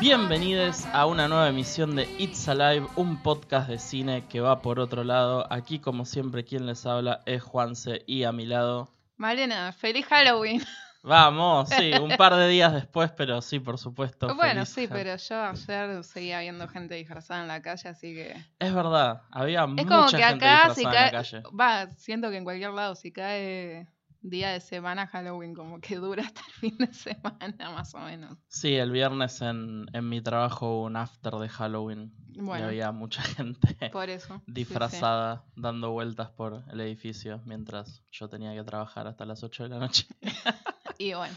Bienvenidos a una nueva emisión de It's Alive, un podcast de cine que va por otro lado. Aquí, como siempre, quien les habla es Juanse y a mi lado. Malena, feliz Halloween. Vamos, sí, un par de días después, pero sí, por supuesto. bueno, feliz sí, pero yo ayer seguía viendo gente disfrazada en la calle, así que... Es verdad, había Es mucha como que gente acá, si en cae... la calle. Va, siento que en cualquier lado, si cae día de semana Halloween, como que dura hasta el fin de semana, más o menos. Sí, el viernes en, en mi trabajo hubo un after de Halloween y Bueno, había mucha gente por eso. sí, sí. disfrazada dando vueltas por el edificio mientras yo tenía que trabajar hasta las 8 de la noche. Y bueno,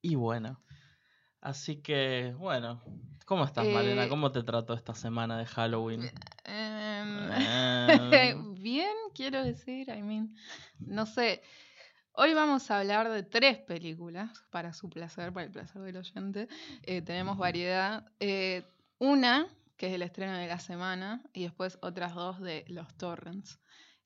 Y bueno, así que, bueno, ¿cómo estás, Eh, Malena? ¿Cómo te trató esta semana de Halloween? em, Em, bien, quiero decir, I mean, no sé. Hoy vamos a hablar de tres películas para su placer, para el placer del oyente. Eh, tenemos variedad. Eh, una, que es el estreno de la semana, y después otras dos de los torrents.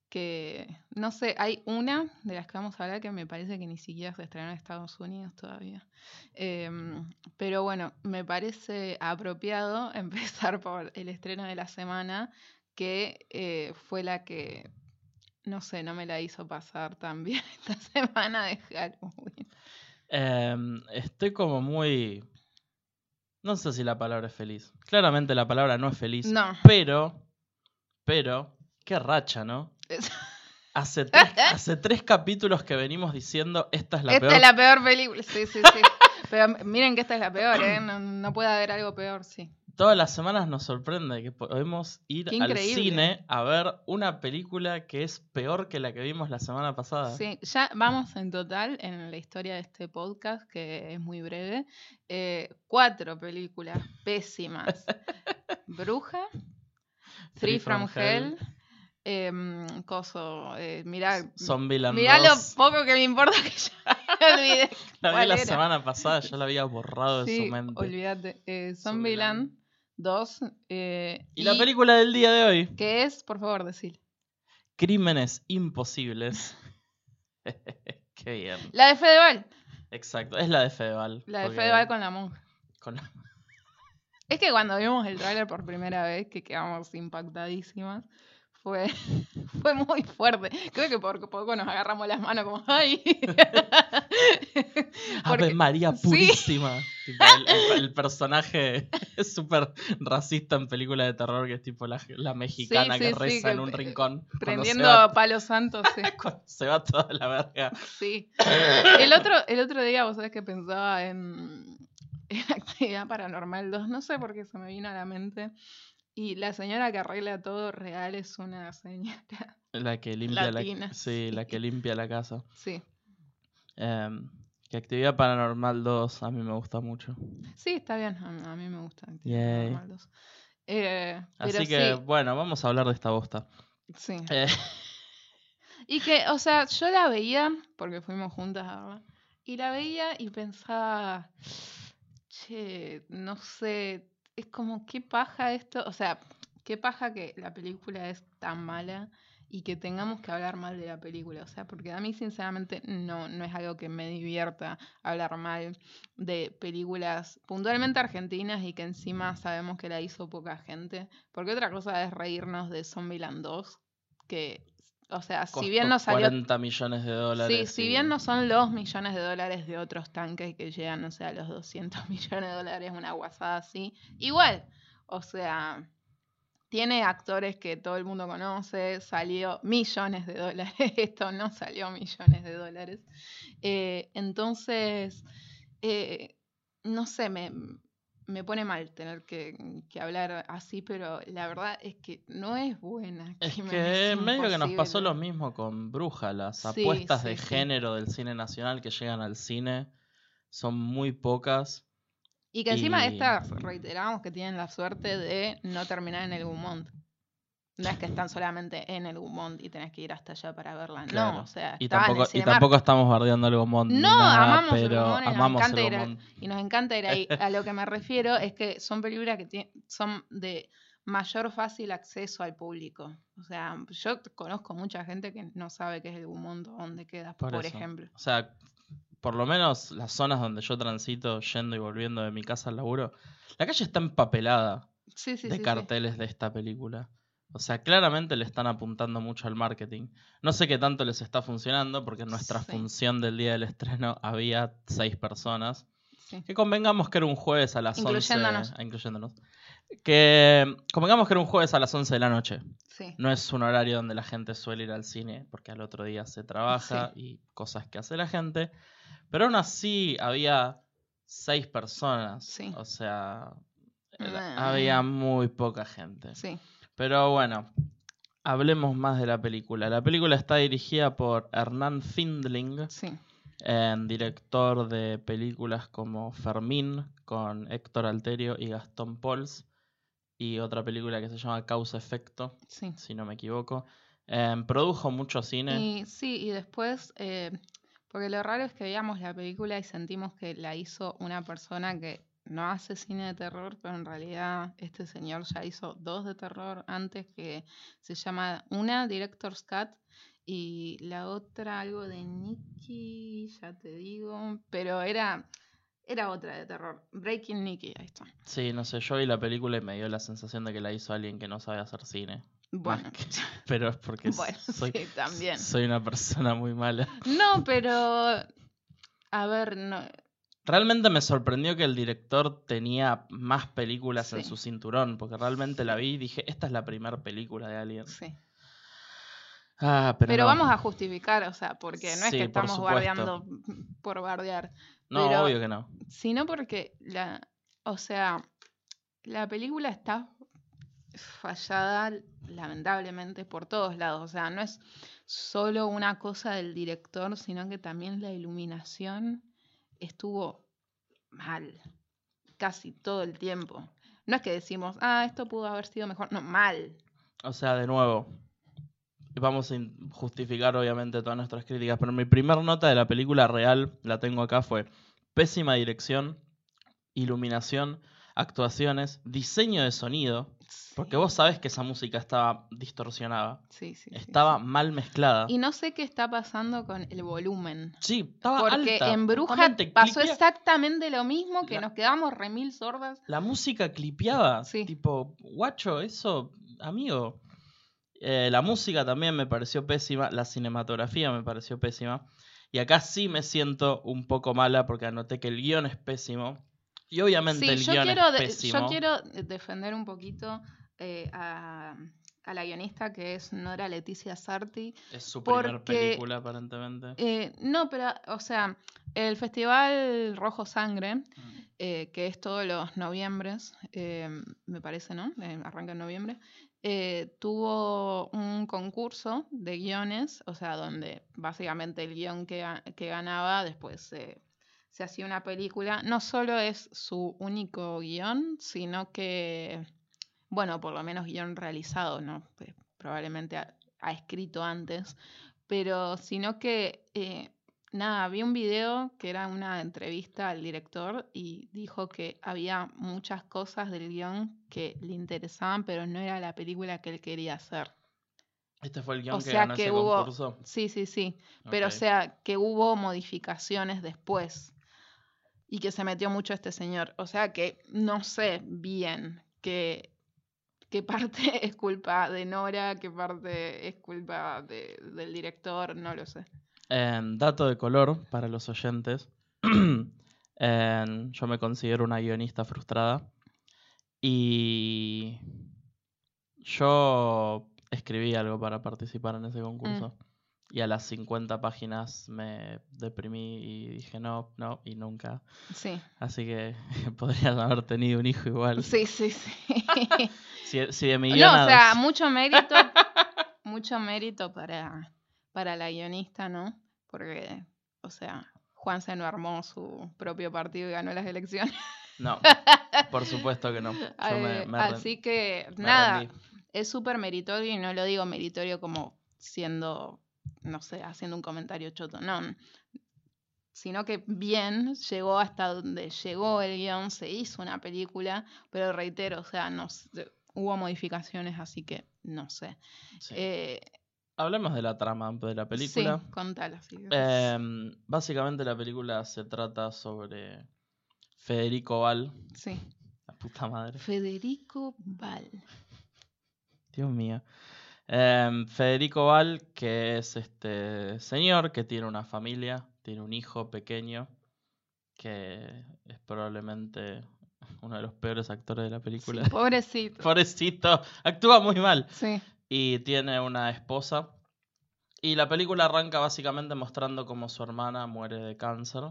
Que no sé, hay una de las que vamos a hablar que me parece que ni siquiera se estrenó en Estados Unidos todavía. Em, pero bueno, me parece apropiado empezar por el estreno de la semana, que eh, fue la que, no sé, no me la hizo pasar tan bien esta semana de Halloween. em, estoy como muy... No sé si la palabra es feliz. Claramente la palabra no es feliz. No. Pero, pero, qué racha, ¿no? Es- Hace tres, hace tres capítulos que venimos diciendo esta es la esta peor. es la peor película, sí, sí, sí. Pero miren que esta es la peor, ¿eh? No, no puede haber algo peor, sí. Todas las semanas nos sorprende que podemos ir al cine a ver una película que es peor que la que vimos la semana pasada. Sí, ya vamos en total en la historia de este podcast, que es muy breve, eh, cuatro películas pésimas. Bruja, Three from, Hell, em, Coso, eh, mirá, mirá lo 2. poco que me importa que ya olvidé. La vi la era. semana pasada, ya la había borrado de su mente. olvídate. Eh, Zombieland. Zombieland 2. eh, Y la película del día de hoy, Que es, por favor, decir. Crímenes Imposibles. Qué bien. La de Fedeval. Exacto, es la de Fedeval. La de Fedeval con la monja. con la- Es que cuando vimos el tráiler por primera vez, que quedamos impactadísimas, fue, fue muy fuerte. Creo que por poco nos agarramos las manos como ¡ay! Ave María sí. Tipo, el, personaje es súper racista en películas de terror, que es tipo la, la mexicana Sí, que sí, sí, reza que en un rincón. Prendiendo va- palos santos, sí. cuando se va toda la verga. sí. El otro, el otro día, vos sabés que pensaba en, en Actividad Paranormal 2, no sé por qué se me vino a la mente. Y la señora que arregla todo real es una señora. La que limpia la, Latina, sí, la sí. que limpia la casa. Sí. Em, que Actividad Paranormal 2 a mí me gusta mucho. Sí, está bien. A, mí me gusta. Actividad Yay. Paranormal 2. Eh, Así pero que, sí, bueno, vamos a hablar de esta bosta. sí. Eh, Y que, o sea, yo la veía, porque fuimos juntas a verla, y la veía y pensaba, che, no sé, es como, qué paja esto, o sea, qué paja que la película es tan mala y que tengamos que hablar mal de la película, o sea, porque a mí sinceramente no, no es algo que me divierta hablar mal de películas puntualmente argentinas y que encima sabemos que la hizo poca gente, porque otra cosa es reírnos de Zombieland 2, que, o sea, si bien no salió 40 millones de Sí, dólares. si y- bien no son los millones de dólares de otros tanques que llegan, no sé, a los 200 millones de dólares, una guasada así, igual, o sea, tiene actores que todo el mundo conoce, salió millones de dólares, esto no salió millones de dólares. Eh, entonces, eh, no sé, me, me pone mal tener que, que hablar así, pero la verdad es que no es buena. Es que medio que nos pasó lo mismo con Bruja. Las Sí, apuestas sí, de sí. género del cine nacional que llegan al cine son muy pocas. Y que encima Y- estas, reiteramos que tienen la suerte de no terminar en el Gumont. No es que están solamente en el Gumont y tenés que ir hasta allá para verla. Claro. No, o sea, Y estaba en el tampoco, y tampoco estamos bardeando el Gomont. ni No, nada, amamos el pero Gomont y nos amamos encanta el ir a-. Y nos encanta ir ahí. A lo que me refiero es que son películas que son de mayor fácil acceso al público. O sea, yo conozco mucha gente que no sabe qué es el Gumont o dónde queda, por, Por ejemplo. O sea, por lo menos las zonas donde yo transito yendo y volviendo de mi casa al laburo, la calle está empapelada Sí, sí, de sí, carteles de esta película. O sea, claramente le están apuntando mucho al marketing. No sé qué tanto les está funcionando, porque en nuestra función del día del estreno había seis personas. Que convengamos que era un jueves a las Incluyéndonos. 11. ah, Incluyéndonos. Que convengamos que era un jueves a las 11 de la noche. Sí. No es un horario donde la gente suele ir al cine, porque al otro día se trabaja y cosas que hace la gente. Pero aún así había seis personas. Sí. O sea, había muy poca gente. Sí. Pero bueno, hablemos más de la película. La película está dirigida por Hernán Findling, Sí. director de películas como Fermín, con Héctor Alterio y Gastón Pauls, y otra película que se llama Causa Efecto, Sí. si no me equivoco. Em, produjo mucho cine. Y sí, y después, eh, porque lo raro es que veíamos la película y sentimos que la hizo una persona que no hace cine de terror, pero en realidad este señor ya hizo dos de terror antes que se llama una Director's Cut y la otra algo de Nicky, ya te digo, pero era era otra de terror, Breaking Nicky, ahí está. Sí, no sé, yo vi la película y me dio la sensación de que la hizo alguien que no sabe hacer cine. Bueno, Pero es porque bueno, soy, sí, también. soy una persona muy mala. No, pero a ver, no, Realmente me sorprendió que el director tenía más películas en su cinturón, porque realmente la vi y dije, esta es la primera película de Alien. sí. Ah, pero, Pero, no. vamos a justificar, o sea, porque no es que por estamos bardeando por bardear, No, pero- obvio que no. sino porque la, o sea, la película está fallada lamentablemente por todos lados, o sea, no es solo una cosa del director, sino que también la iluminación estuvo mal casi todo el tiempo. No es que decimos, ah, esto pudo haber sido mejor, no, mal. O sea, de nuevo, vamos a justificar obviamente todas nuestras críticas, pero mi primer nota de la película real, la tengo acá, fue pésima dirección, iluminación, actuaciones, diseño de sonido, porque vos sabés que esa música estaba distorsionada, Sí, sí, sí, estaba sí. mal mezclada. Y no sé qué está pasando con el volumen. Sí, estaba Porque alta. en Bruja pasó clipea- exactamente lo mismo, que La- nos quedamos remil sordas. La música clipeaba. Sí. Tipo, guacho, eso, amigo. Eh, la música también me pareció pésima. La cinematografía me pareció pésima. Y acá sí me siento un poco mala porque anoté que el guion es pésimo. Y obviamente Sí, el yo guion quiero, es pésimo. yo quiero defender un poquito eh, a, a la guionista que es Nora Leticia Sarti. Es su primer porque- película, aparentemente. Eh, no, pero, o sea, el Festival Rojo Sangre, Mm. eh, que es todos los noviembres, me parece, ¿no? Arranca en noviembre, eh, tuvo un concurso de guiones, o sea, donde básicamente el guion que, que ganaba después se se hacía una película. No solo es su único guion, sino que, bueno, por lo menos guion realizado, ¿no? Pues, probablemente ha, ha escrito antes, pero sino que eh, nada, vi un video que era una entrevista al director y dijo que había muchas cosas del guion que le interesaban, pero no era la película que él quería hacer. Este fue el guion o que sea ganó que ese hubo- concurso. Sí, sí, sí. Pero o sea, que hubo modificaciones después y que se metió mucho este señor. O sea que no sé bien qué, qué parte es culpa de Nora, qué parte es culpa de- del director, no lo sé. En dato de color para los oyentes. en- yo me considero una guionista frustrada. Y yo escribí algo para participar en ese concurso. Y a las 50 páginas me deprimí y dije no, no y nunca. Sí, Así que podrías haber tenido un hijo igual. sí, sí, sí. Si, si de mi no, o sea, mucho mérito, mucho mérito para, para la guionista, ¿no? Porque, o sea, Juan se no armó su propio partido y ganó las elecciones. No, por supuesto que no. Yo me, Eh, me Así que, nada, rendí. es súper meritorio y no lo digo meritorio como siendo, no sé, haciendo un comentario choto, no. Sino que bien, llegó hasta donde llegó el guion, se hizo una película, pero reitero, o sea, no hubo modificaciones, así que no sé. Sí. Eh, hablemos de la trama de la película. Sí, contala. sí. Em, básicamente la película se trata sobre Federico Val, sí. la puta madre. Federico Val. Dios mío. Em, Federico Val, que es este señor que tiene una familia, tiene un hijo pequeño, que es probablemente uno de los peores actores de la película. Sí, pobrecito. Pobrecito, actúa muy mal. Sí, Y tiene una esposa. Y la película arranca básicamente mostrando cómo su hermana muere de cáncer.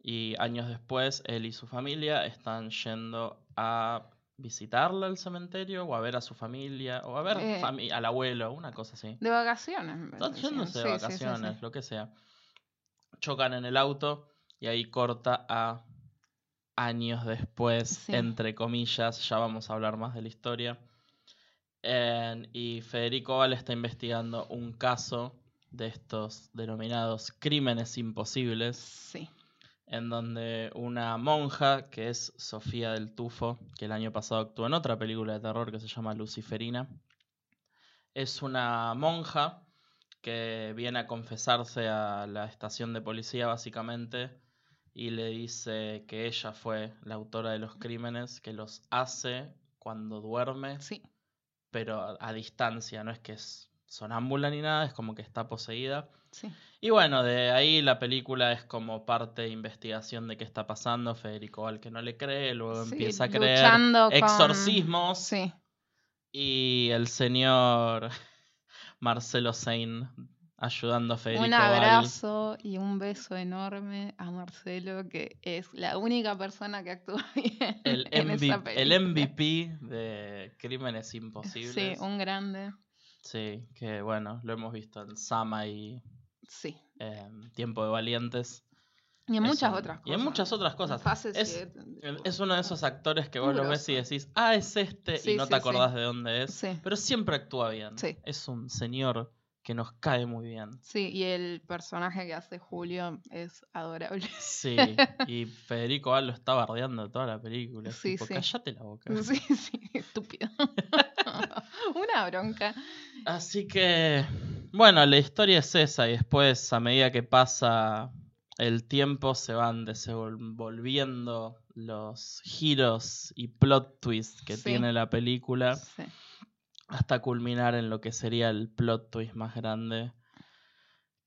Y años después, él y su familia están yendo a visitarla al cementerio o a ver a su familia o a ver Eh. fami- al abuelo, una cosa así. De vacaciones. me Están yéndose de Sí, vacaciones, sí. lo que sea. Chocan en el auto y ahí corta a años después, entre comillas, ya vamos a hablar más de la historia. En- y Federico Val está investigando un caso de estos denominados crímenes imposibles, Sí, en donde una monja, que es Sofía del Tufo, que el año pasado actuó en otra película de terror que se llama Luciferina, es una monja que viene a confesarse a la estación de policía básicamente y le dice que ella fue la autora de los crímenes, que los hace cuando duerme, sí. pero a, a distancia, no es que es sonámbula ni nada, es como que está poseída. Sí, Y bueno, de ahí la película es como parte de investigación de qué está pasando. Federico Val que no le cree, luego Sí, empieza a creer con- exorcismos. sí. Y el señor Marcelo Sein ayudando a Federico Un Val. abrazo y un beso enorme a Marcelo, que es la única persona que actúa bien El, en esa MVP, el película. MVP de Crímenes Imposibles. Sí, un grande. Sí, que bueno, lo hemos visto en Sama y Sí. em, Tiempo de Valientes. Y en Es muchas un- otras cosas. Y en muchas otras cosas. Es, es uno de esos actores que vos lo ves y decís, ah, es este, Sí, y no sí, te acordás de dónde es. Pero siempre actúa bien. Es un señor que nos cae muy bien. Sí, y el personaje que hace Julio es adorable. Sí, y Federico Val lo está bardeando toda la película. Sí, tipo, sí. cállate la boca. Sí, sí, estúpido. Una bronca. Así que, bueno, la historia es esa y después a medida que pasa el tiempo se van desenvolviendo los giros y plot twists que Sí. tiene la película Sí. hasta culminar en lo que sería el plot twist más grande.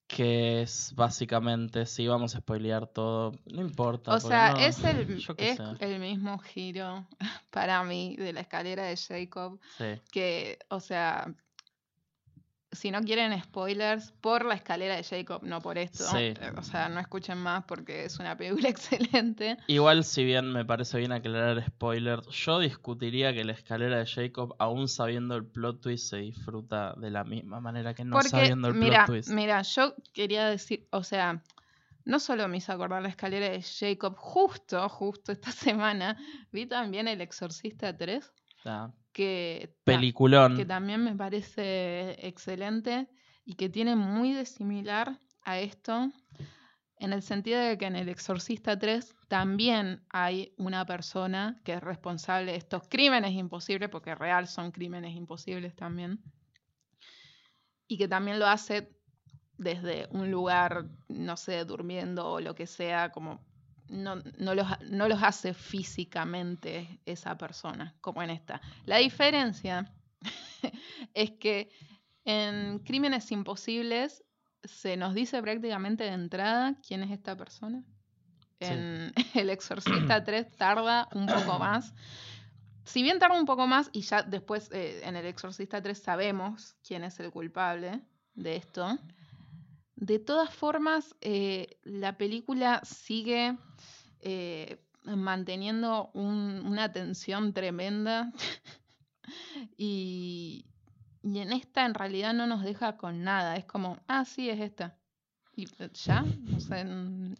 Que es básicamente, si vamos a spoilear todo, no importa. O sea, no- es, el, es el mismo giro para mí de la escalera de Jacob. Sí. Que, o sea, si no quieren spoilers, por la escalera de Jacob, no por esto. Sí. eh, O sea, no escuchen más porque es una película excelente. Igual, si bien me parece bien aclarar spoiler, yo discutiría que la escalera de Jacob, aún sabiendo el plot twist, se disfruta de la misma manera que no porque, sabiendo el mira, plot twist. mira, yo quería decir, o sea, no solo me hizo acordar la escalera de Jacob, justo, justo esta semana, vi también El Exorcista 3, Ah, que, peliculón. que también me parece excelente y que tiene muy de similar a esto, en el sentido de que en El Exorcista 3 también hay una persona que es responsable de estos crímenes imposibles, porque real son crímenes imposibles también, y que también lo hace desde un lugar, no sé, durmiendo o lo que sea, como no, no los, no los hace físicamente esa persona, como en esta. La diferencia es que en Crímenes Imposibles se nos dice prácticamente de entrada quién es esta persona. Sí. En El Exorcista 3 tarda un poco más. Si bien tarda un poco más y ya después eh, en El Exorcista 3 sabemos quién es el culpable de esto, de todas formas eh, la película sigue eh, manteniendo un- una tensión tremenda y, y en esta en realidad no nos deja con nada. Es como, ah, sí, es esta. Y eh, ya, mm,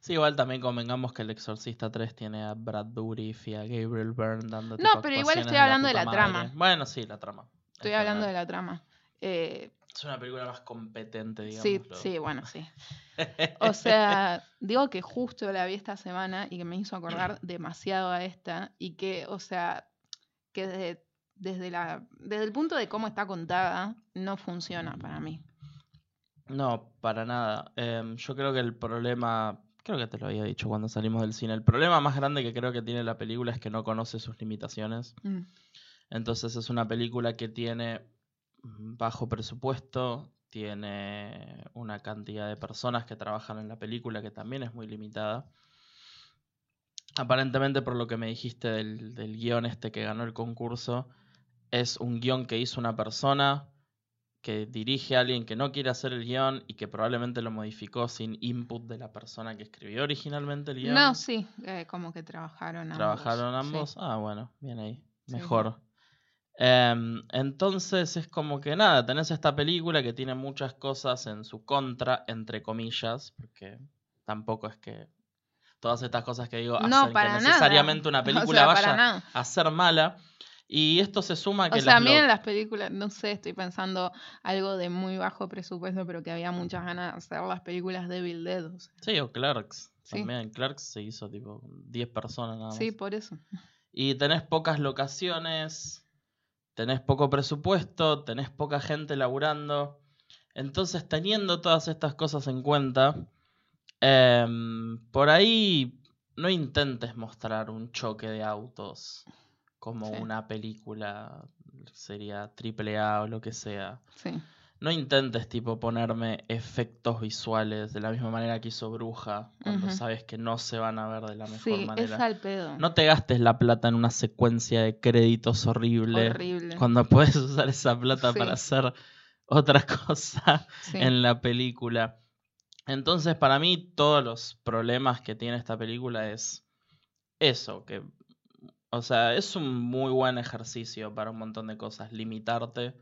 Sí, igual también convengamos que El Exorcista 3 tiene a Brad Dourif y a Gabriel Byrne dando No, pero igual estoy hablando de la trama. Bueno, sí, la trama. Estoy hablando de la trama. Eh, Es una película más competente, digamos. sí, sí, bueno, sí. O sea, digo que justo la vi esta semana y que me hizo acordar demasiado a esta y que, o sea, que desde, desde, la, desde el punto de cómo está contada, no funciona para mí. No, para nada. Em, yo creo que el problema, creo que te lo había dicho cuando salimos del cine, el problema más grande que creo que tiene la película es que no conoce sus limitaciones. Mm, Entonces es una película que tiene bajo presupuesto, tiene una cantidad de personas que trabajan en la película que también es muy limitada. Aparentemente, por lo que me dijiste del, del guion este que ganó el concurso, es un guion que hizo una persona que dirige a alguien que no quiere hacer el guion y que probablemente lo modificó sin input de la persona que escribió originalmente el guion. No, sí, eh, como que trabajaron ambos. ¿Trabajaron sí. ambos? Ah, bueno, bien ahí. Sí. Em, entonces es como que nada, tenés esta película que tiene muchas cosas en su contra, entre comillas, porque tampoco es que todas estas cosas que digo No, hacen para que nada. necesariamente una O película sea, vaya nada. a ser mala. Y esto se suma a que O sea, las miren las películas, no sé, estoy pensando algo de muy bajo presupuesto, pero que había muchas ganas de hacer las películas de Bill Dead. o sea. Sí, o Clerks. Sí. También Clerks se hizo tipo 10 personas nada más. Sí, por eso. Y tenés pocas locaciones, tenés poco presupuesto, tenés poca gente laburando. Entonces, teniendo todas estas cosas en cuenta, em, por ahí no intentes mostrar un choque de autos como Sí. una película, sería triple A o lo que sea. Sí. No intentes, tipo, ponerme efectos visuales de la misma manera que hizo Bruja, cuando sabes que no se van a ver de la mejor Sí, es manera. al pedo. No te gastes la plata en una secuencia de créditos horrible. Horrible. Cuando puedes usar esa plata Sí. para hacer otra cosa Sí. en la película. Entonces, para mí, todos los problemas que tiene esta película es eso, que, o sea, es un muy buen ejercicio para un montón de cosas, limitarte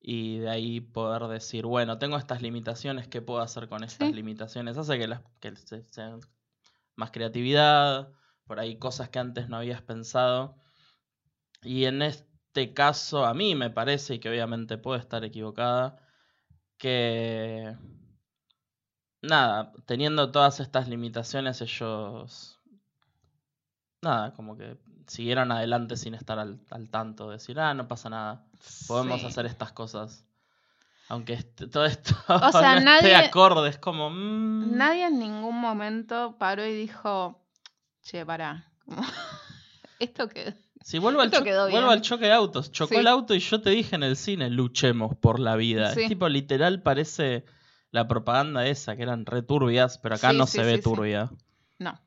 y de ahí poder decir, bueno, tengo estas limitaciones, ¿qué puedo hacer con estas Sí. limitaciones? Hace que, las, que se- sean más creatividad, por ahí cosas que antes no habías pensado. Y en este caso, a mí me parece, y que obviamente puedo estar equivocada, que nada, teniendo todas estas limitaciones, ellos nada, como que siguieron adelante sin estar al, al tanto, decir, ah, no pasa nada, podemos Sí. hacer estas cosas. Aunque este- todo esto O sea, no esté nadie- acorde, es como... mm, Nadie en ningún momento paró y dijo, che, pará. Esto que... Si vuelvo, al, cho- vuelvo al choque de autos. Chocó Sí. el auto y yo te dije en el cine, luchemos por la vida. Sí. Es tipo, literal, parece la propaganda esa, que eran returbias, pero acá no se ve turbia. No.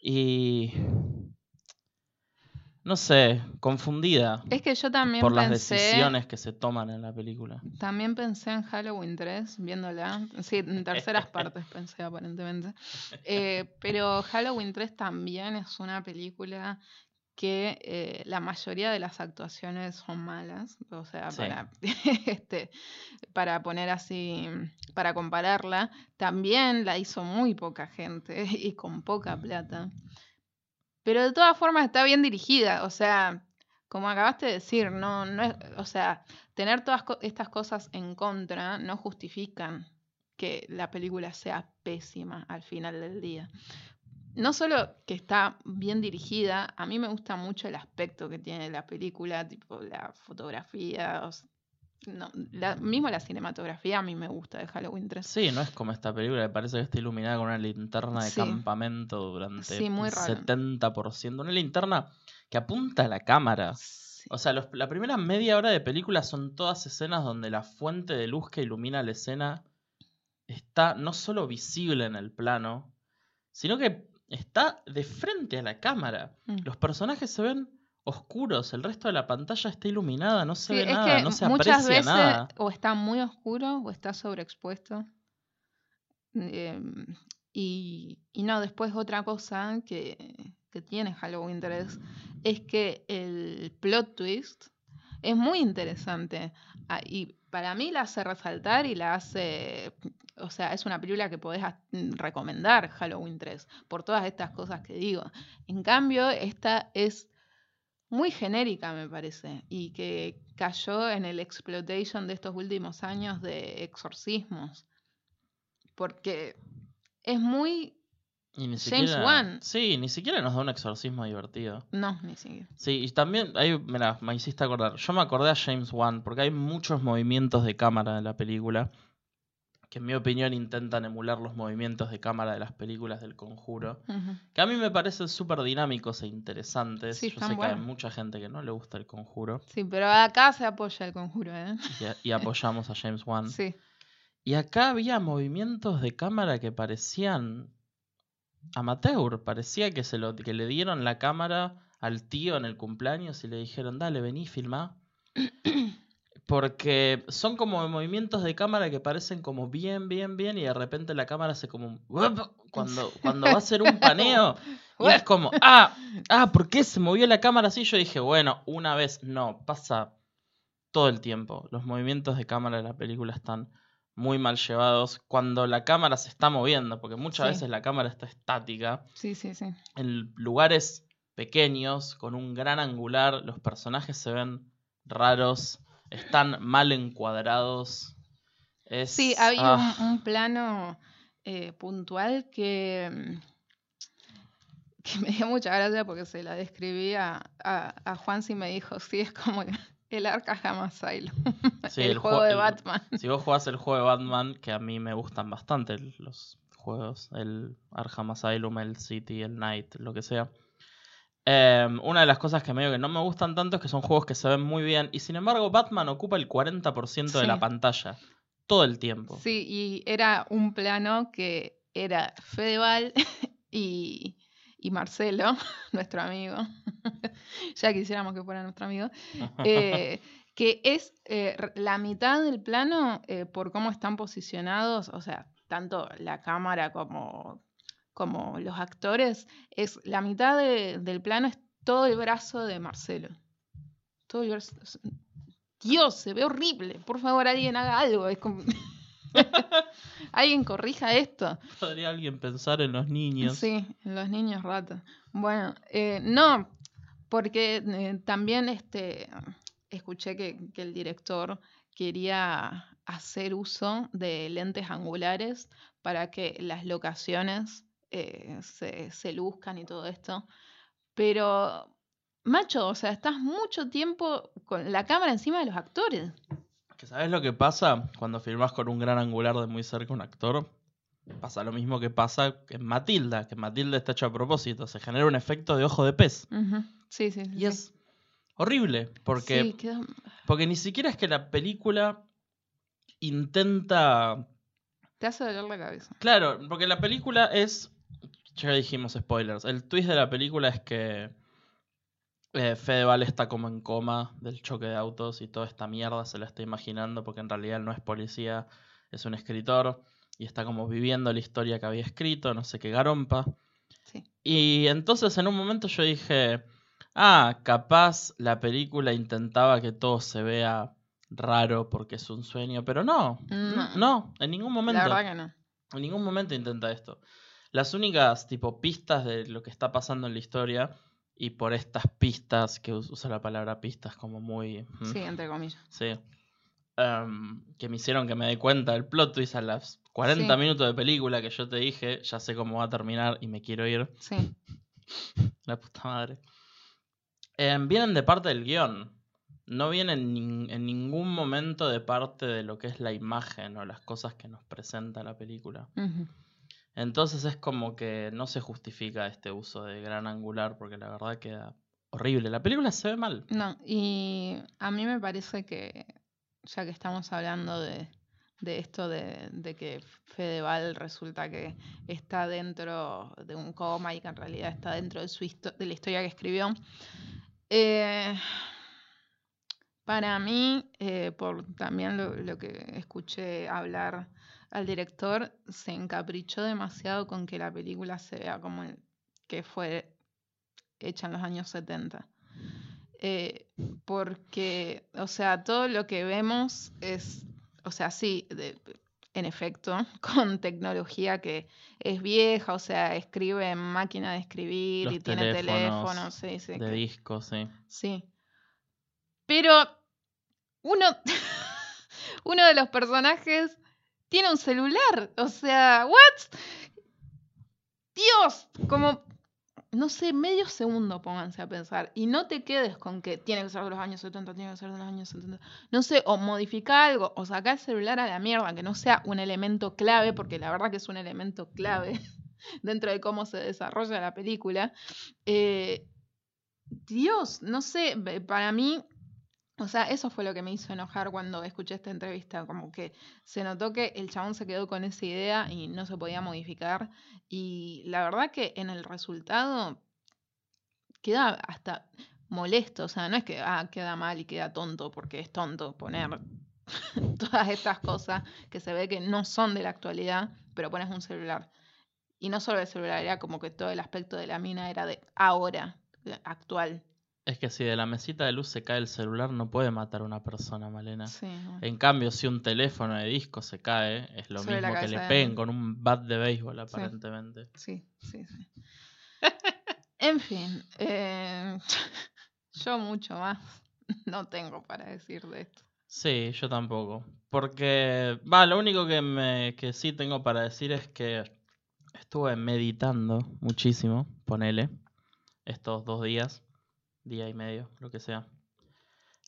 Y... No sé, confundida Es que yo también por las pensé... decisiones que se toman en la película. También pensé en Halloween 3, viéndola. Sí, en terceras partes pensé aparentemente. Eh, pero Halloween 3 también es una película que eh, la mayoría de las actuaciones son malas. O sea, Sí. para, este, para poner así, para compararla, también la hizo muy poca gente y con poca plata. Pero de todas formas está bien dirigida. O sea, como acabaste de decir, no, no es, o sea, tener todas estas cosas en contra no justifican que la película sea pésima al final del día. No solo que está bien dirigida, a mí me gusta mucho el aspecto que tiene la película, tipo la fotografía, o s- no, la, mismo la cinematografía a mí me gusta de Halloween 3. Sí, no es como esta película que parece que está iluminada con una linterna de Sí. campamento durante Sí, muy el raro. 70%. Una linterna que apunta a la cámara. Sí. O sea, los- la primera media hora de película son todas escenas donde la fuente de luz que ilumina la escena está no solo visible en el plano, sino que está de frente a la cámara. Mm. Los personajes se ven oscuros, el resto de la pantalla está iluminada, no se Sí, ve nada, no se muchas aprecia veces nada. o está muy oscuro o está sobreexpuesto. Em, y, y no, después otra cosa que, que tiene Halloween 3 es que el plot twist es muy interesante. Ah, y para mí la hace resaltar y la hace. O sea, es una película que podés recomendar, Halloween 3, por todas estas cosas que digo. En cambio, esta es muy genérica, me parece, y que cayó en el exploitation de estos últimos años de exorcismos. Porque es muy Y ni James siquiera, Wan. Sí, ni siquiera nos da un exorcismo divertido. No, ni siquiera. Sí, y también, ahí, mira, me hiciste acordar. Yo me acordé a James Wan, porque hay muchos movimientos de cámara en la película, que en mi opinión intentan emular los movimientos de cámara de las películas del conjuro, que a mí me parecen súper dinámicos e interesantes. Sí, Yo sé que hay mucha gente que no le gusta el conjuro, Sí, pero acá se apoya el conjuro, ¿eh? y, a- y apoyamos a James Wan. Sí. Y acá había movimientos de cámara que parecían amateur. Parecía que, se lo, que le dieron la cámara al tío en el cumpleaños y le dijeron, dale, vení, filmá. Porque son como movimientos de cámara que parecen como bien, bien, bien y de repente la cámara hace como Cuando, cuando va a hacer un paneo y es como, ah, ah, ¿por qué se movió la cámara así? Yo dije, bueno, una vez, no, pasa todo el tiempo. Los movimientos de cámara de la película están muy mal llevados cuando la cámara se está moviendo, porque muchas Sí. veces la cámara está estática. Sí, sí, sí. En lugares pequeños, con un gran angular, los personajes se ven raros, están mal encuadrados. Es, Sí, había ah, un, un plano eh, puntual que, mm, que me dio mucha gracia porque se la describí a, a, a Juan y me dijo, sí, es como el Arkham Asylum, sí, el, el juego jue- de el- Batman. Si vos jugás el juego de Batman, que a mí me gustan bastante los juegos, el Arkham Asylum, el City, el Night, lo que sea. Em, una de las cosas que medio que no me gustan tanto es que son juegos que se ven muy bien y sin embargo Batman ocupa el 40% de la Sí. pantalla todo el tiempo. Sí, y era un plano que era Fedeval y, y Marcelo, nuestro amigo, ya quisiéramos que fuera nuestro amigo, eh, que es eh, la mitad del plano eh, por cómo están posicionados, o sea, tanto la cámara como, como los actores, es la mitad de- del plano es todo el brazo de Marcelo. Todo el brazo. Dios, se ve horrible. Por favor, alguien haga algo. Es como- alguien corrija esto. Podría alguien pensar en los niños. Sí, en los niños ratos. Bueno, eh, no, porque eh, también este, escuché que, que el director quería hacer uso de lentes angulares para que las locaciones eh, se, se luzcan y todo esto. Pero, macho, o sea, estás mucho tiempo con la cámara encima de los actores. Que ¿Sabes lo que pasa cuando filmas con un gran angular de muy cerca un actor? Pasa lo mismo que pasa en Matilda, que Matilda está hecho a propósito, se genera un efecto de ojo de pez. Sí, sí, sí. Y sí. es horrible, porque, Sí, porque ni siquiera es que la película intenta... te hace doler la cabeza. Claro, porque la película es... Ya dijimos spoilers. El twist de la película es que eh, Fedeval está como en coma del choque de autos y toda esta mierda se la está imaginando porque en realidad él no es policía, es un escritor y está como viviendo la historia que había escrito, no sé qué garompa. Sí. Y entonces en un momento yo dije, ah, capaz la película intentaba que todo se vea raro porque es un sueño, pero no, No. no, en ningún momento. La verdad que no. En ningún momento intenta esto. Las únicas tipo pistas de lo que está pasando en la historia y por estas pistas que us- usa la palabra pistas como muy. Sí, entre comillas. sí, em, que me hicieron que me dé cuenta del plot twist a las 40 Sí. minutos de película que yo te dije, ya sé cómo va a terminar y me quiero ir. Sí. La puta madre. Em, vienen de parte del guion. No vienen nin- en ningún momento de parte de lo que es la imagen o las cosas que nos presenta la película. Ujú. Entonces es como que no se justifica este uso de gran angular porque la verdad queda horrible. La película se ve mal. No, y a mí me parece que, ya que estamos hablando de, esto de, que Fedeval resulta que está dentro de un coma y que en realidad está dentro de, su de la historia que escribió, eh, para mí, eh, por también lo, lo que escuché hablar al director, se encaprichó demasiado con que la película se vea como el- que fue hecha en los años 70. Eh, porque, o sea, todo lo que vemos es, o sea, sí, de- en efecto, con tecnología que es vieja, o sea, escribe en máquina de escribir Los y tiene teléfonos teléfono, sí, sí. de que- disco, sí. Sí. Pero uno, uno de los personajes tiene un celular. O sea, ¿what? Dios, como, no sé, medio segundo pónganse a pensar. Y no te quedes con que tiene que ser de los años 70, tiene que ser de los años 70. No sé, o modifica algo, o sacar el celular a la mierda, que no sea un elemento clave, porque la verdad que es un elemento clave dentro de cómo se desarrolla la película. Eh, Dios, no sé, para mí, o sea, eso fue lo que me hizo enojar cuando escuché esta entrevista, como que se notó que el chabón se quedó con esa idea y no se podía modificar. Y la verdad que en el resultado queda hasta molesto, o sea, no es que ah, queda mal y queda tonto porque es tonto poner todas estas cosas que se ve que no son de la actualidad, pero pones un celular. Y no solo el celular, era como que todo el aspecto de la mina era de ahora, actual. Es que si de la mesita de luz se cae el celular, no puede matar a una persona, Malena. Sí. En cambio, si un teléfono de disco se cae, es lo Sobre mismo que le peguen con un bat de béisbol, aparentemente. Sí, sí, sí. en fin, eh, yo mucho más no tengo para decir de esto. Sí, yo tampoco. Porque, va, lo único que, me, que sí tengo para decir es que estuve meditando muchísimo, ponele, estos dos días, día y medio, lo que sea.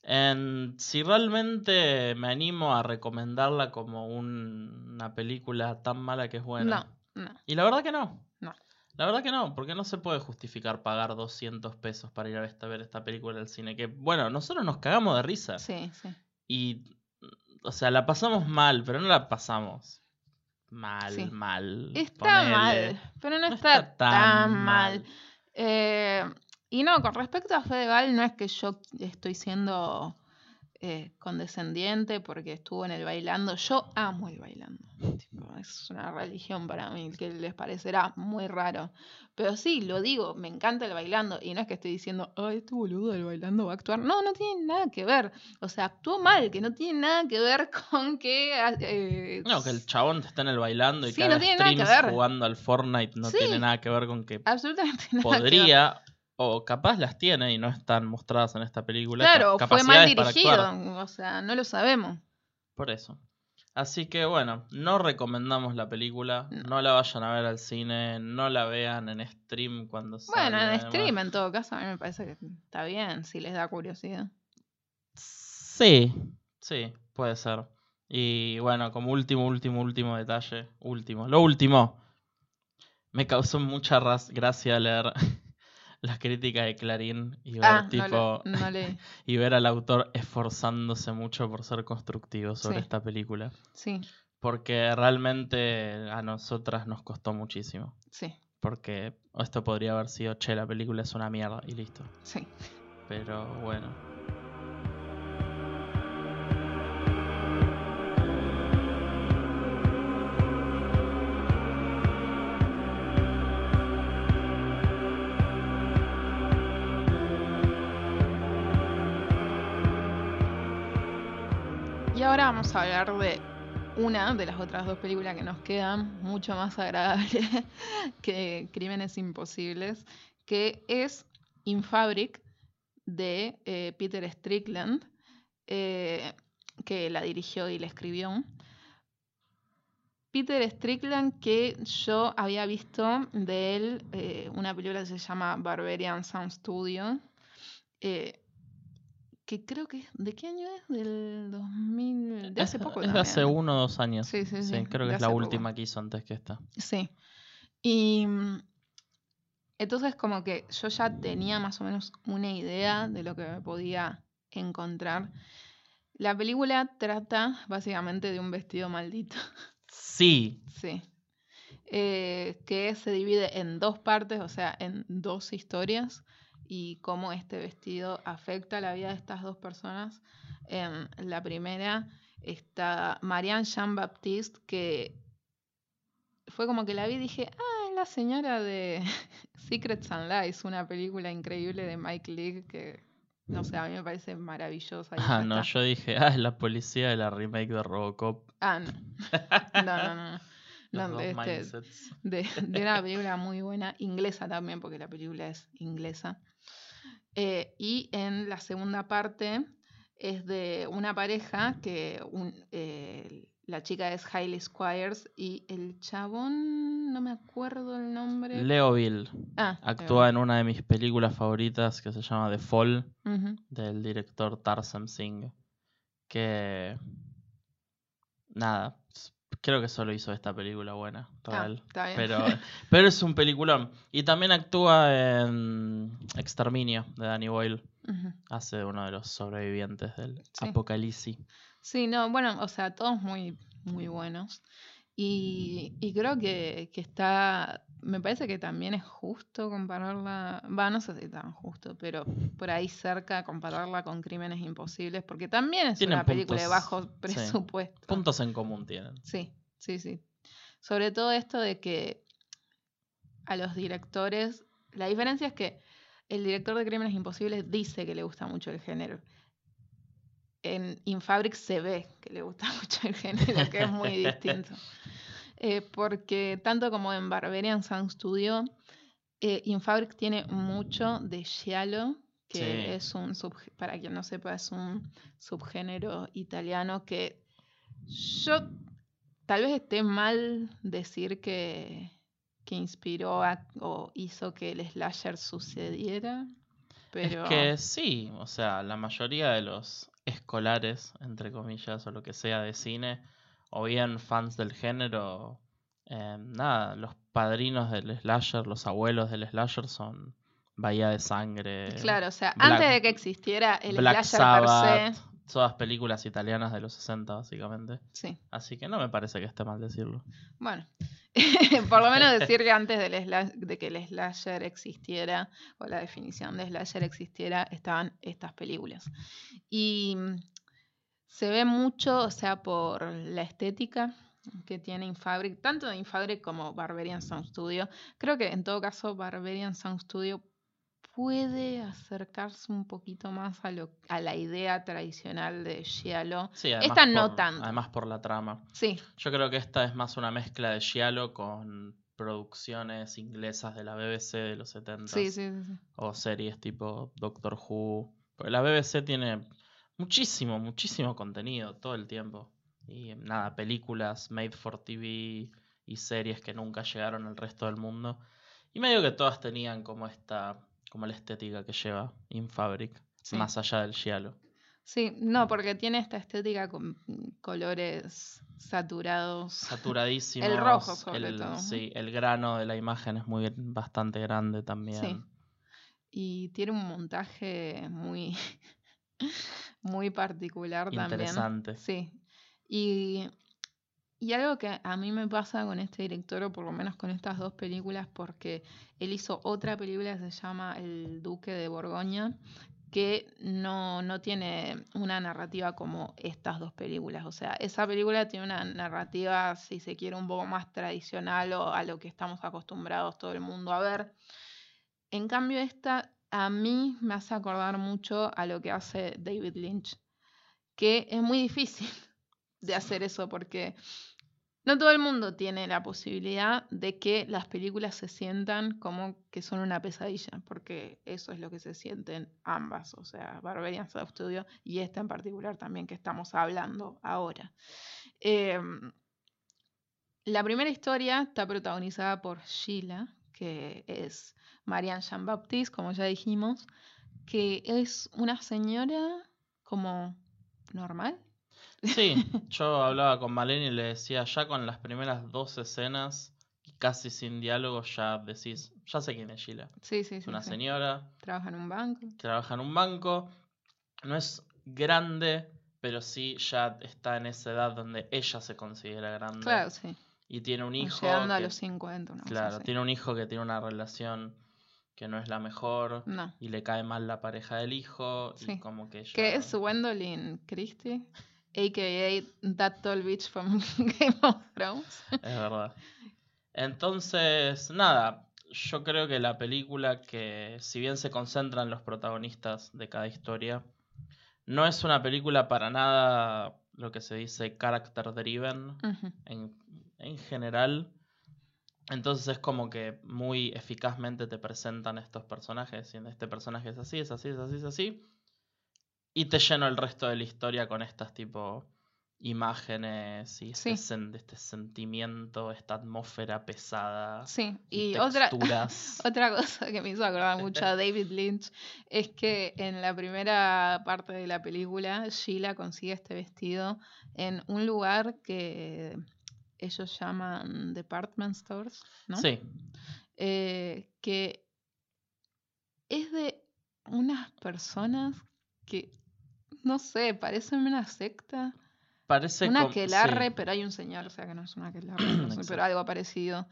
En si realmente me animo a recomendarla como un- una película tan mala que es buena. No, no. Y la verdad que no. No. La verdad que no, porque no se puede justificar pagar 200 pesos para ir a esta- ver esta película al cine. Que, bueno, nosotros nos cagamos de risa. Sí, sí. Y, o sea, la pasamos mal, pero no la pasamos mal, Sí. mal. Está ponele. mal, pero no, No está, tan mal. mal. Eh, y no, con respecto a Fedeval, no es que yo estoy siendo eh, condescendiente porque estuvo en el bailando. Yo amo el bailando. Tipo, es una religión para mí, que les parecerá muy raro. Pero sí, lo digo, me encanta el bailando. Y no es que estoy diciendo, ay, este boludo del bailando va a actuar. No, no tiene nada que ver. O sea, actuó mal, que no tiene nada que ver con que. eh, No, que el chabón está en el bailando y Sí, que no nada que streams ver. jugando al Fortnite no Sí. tiene nada que ver con que absolutamente nada que ver. O capaz las tiene y no están mostradas en esta película. Claro, fue mal dirigido. O sea, no lo sabemos. Por eso. Así que bueno, no recomendamos la película, No. no la vayan a ver al cine, no la vean en stream cuando Bueno, salga, en además. stream en todo caso, a mí me parece que está bien, si les da curiosidad. Sí, sí, puede ser. Y bueno, como último, último, último detalle, último, lo último, me causó mucha gracia leer las críticas de Clarín y ver Ah, tipo no, le, no le- y ver al autor esforzándose mucho por ser constructivo sobre Sí. esta película, Sí, porque realmente a nosotras nos costó muchísimo, sí, porque esto podría haber sido, che, la película es una mierda y listo. sí. Pero bueno. Y ahora vamos a hablar de una de las otras dos películas que nos quedan mucho más agradable que Crímenes Imposibles, que es Infabric de eh, Peter Strickland, eh, que la dirigió y la escribió. Peter Strickland, que yo había visto de él eh, una película que se llama Barbarian Sound Studio, que creo que es. ¿De qué año es? Del 2000. De hace Es- poco. Es de hace ¿no? uno o dos años. Sí, sí, sí. creo que es la poco. última que hizo antes que esta. Sí. Y mm, entonces como que yo ya tenía más o menos una idea de lo que me podía encontrar. La película trata básicamente de un vestido maldito. Sí, Sí. Eh, que se divide en dos partes, o sea, en dos historias, y cómo este vestido afecta la vida de estas dos personas. En la primera está Marianne Jean-Baptiste, que fue como que la vi y dije, ah, es la señora de Secrets and Lies, una película increíble de Mike Leigh que, no sé, a mí me parece maravillosa. ah, no, está- yo dije, ah, es la policía de la remake de Robocop. Ah, no. No, no, no. este, de, de una película muy buena, inglesa también, porque la película es inglesa. Eh, y en la segunda parte es de una pareja que un- eh, la chica es Hailey Squires y el chabón no me acuerdo el nombre. Leo Bill ah, actúa en una de mis películas favoritas que se llama The Fall, del director Tarsem Singh. Que. Nada, creo que solo hizo esta película buena, Ah, real. está bien. Pero, pero es un peliculón. Y también actúa en Exterminio de Danny Boyle. Ujú. Hace de uno de los sobrevivientes del Sí. apocalipsis. Sí, no, bueno, o sea, todos muy, muy buenos. Y, y creo que, que está, me parece que también es justo compararla, va, no sé si tan justo, pero por ahí cerca compararla con Crímenes Imposibles, porque también es Tienen una película de bajo sí. presupuesto. Puntos en común tienen. Sí, sí, sí. Sobre todo esto de que a los directores, la diferencia es que el director de Crímenes Imposibles dice que le gusta mucho el género. En Infabric se ve que le gusta mucho el género, que es muy distinto. Eh, porque tanto como en Barbarian Sound Studio, eh, Infabric tiene mucho de Giallo, que Sí. es un, para quien no sepa, es un subgénero italiano que yo tal vez esté mal decir que, que inspiró a- o hizo que el slasher sucediera, pero Es que sí, o sea, la mayoría de los escolares, entre comillas, o lo que sea de cine, o bien fans del género, eh, nada, los padrinos del slasher, los abuelos del slasher son Bahía de Sangre, claro, o sea, Black- antes de que existiera el Black slasher per Sabbath, se, todas películas italianas de los 60 básicamente. sí. Así que no me parece que esté mal decirlo. Bueno, por lo menos decir que antes del de que el slasher existiera, o la definición de slasher existiera, estaban estas películas. Y mm, se ve mucho, o sea, por la estética que tiene Infabric, tanto de Infabric como Barbarian Sound Studio. Creo que en todo caso Barbarian Sound Studio puede acercarse un poquito más a, lo, a la idea tradicional de Giallo. Sí, Esta no por- tanto. Además por la trama. Sí, Yo creo que esta es más una mezcla de Giallo con producciones inglesas de la BBC de los 70 sí, sí, sí, sí. o series tipo Doctor Who. Porque la BBC tiene muchísimo, muchísimo contenido todo el tiempo. Y nada, películas made for TV y series que nunca llegaron al resto del mundo. Y medio que todas tenían como esta, como la estética que lleva Infabric, Sí. más allá del giallo. Sí, no, porque tiene esta estética con mm, colores saturados. Saturadísimo. El rojo, sobre todo. Sí, el grano de la imagen es muy bastante grande también. Sí. Y tiene un montaje muy, muy particular también. Interesante. Sí. Y, y algo que a mí me pasa con este director, o por lo menos con estas dos películas, porque él hizo otra película que se llama El Duque de Borgoña, que no, no tiene una narrativa como estas dos películas. O sea, esa película tiene una narrativa, si se quiere, un poco más tradicional o a lo que estamos acostumbrados todo el mundo a ver. En cambio, esta a mí me hace acordar mucho a lo que hace David Lynch, que es muy difícil de hacer eso porque no todo el mundo tiene la posibilidad de que las películas se sientan como que son una pesadilla, porque eso es lo que se sienten ambas, o sea, Barbarian Sound Studio y esta en particular también que estamos hablando ahora. Em, la primera historia está protagonizada por Sheila, que es Marianne Jean-Baptiste, como ya dijimos, que es una señora como normal. Sí, yo hablaba con Maleni y le decía, ya con las primeras dos escenas, y casi sin diálogo, ya decís, ya sé quién es Sheila. Sí, sí, Es sí. una sí. señora, Trabaja en un banco. trabaja en un banco, no es grande, pero sí ya está en esa edad donde ella se considera grande. Claro, sí. Y tiene un hijo. Llegando a los 50, una Claro, así. tiene un hijo que tiene una relación que no es la mejor. No. Y le cae mal la pareja del hijo. Y Sí. como que ella... Que es Gwendolyn Christie, a.k.a. That Tall Bitch from Game of Thrones. Es verdad. Entonces, nada, yo creo que la película que, si bien se concentra en los protagonistas de cada historia, no es una película para nada lo que se dice character driven en, en general. Entonces es como que muy eficazmente te presentan estos personajes, diciendo este personaje es así, es así, es así, es así. Y te lleno el resto de la historia con estas tipo imágenes y este, Sí. este sentimiento, esta atmósfera pesada. Sí, y y otra, otra cosa que me hizo acordar mucho a David Lynch es que en la primera parte de la película, Sheila consigue este vestido en un lugar que ellos llaman department stores, ¿no? Sí, Eh, que es de unas personas que, no sé, parecen una secta. parece Una aquelarre, sí, pero hay un señor, o sea que no es una aquelarre, no sé, pero algo parecido.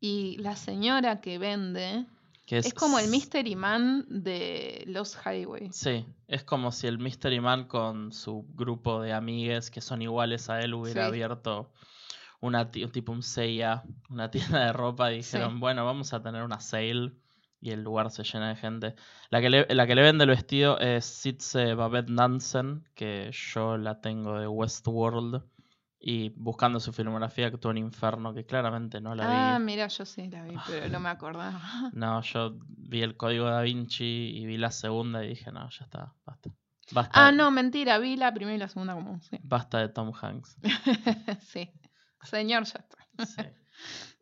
Y la señora que vende que es, como el Mystery Man de los Highway. Sí, es como si el Mystery Man con su grupo de amigues que son iguales a él hubiera Sí. abierto una ti- tipo un Seiya, una tienda de ropa y Sí. dijeron, bueno, vamos a tener una sale y el lugar se llena de gente. La que le, la que le vende el vestido es Sitze Babette Nansen, que yo la tengo de Westworld y buscando su filmografía actuó en Inferno, que claramente no la Ah, vi. mira, yo sí la vi, pero no me acordaba. No, yo vi el código da Vinci y vi la segunda y dije, no, ya está, basta. Basta, Ah, de- no, mentira, vi la primera y la segunda como, sí. basta de Tom Hanks. sí. Señor, ya está. Sí.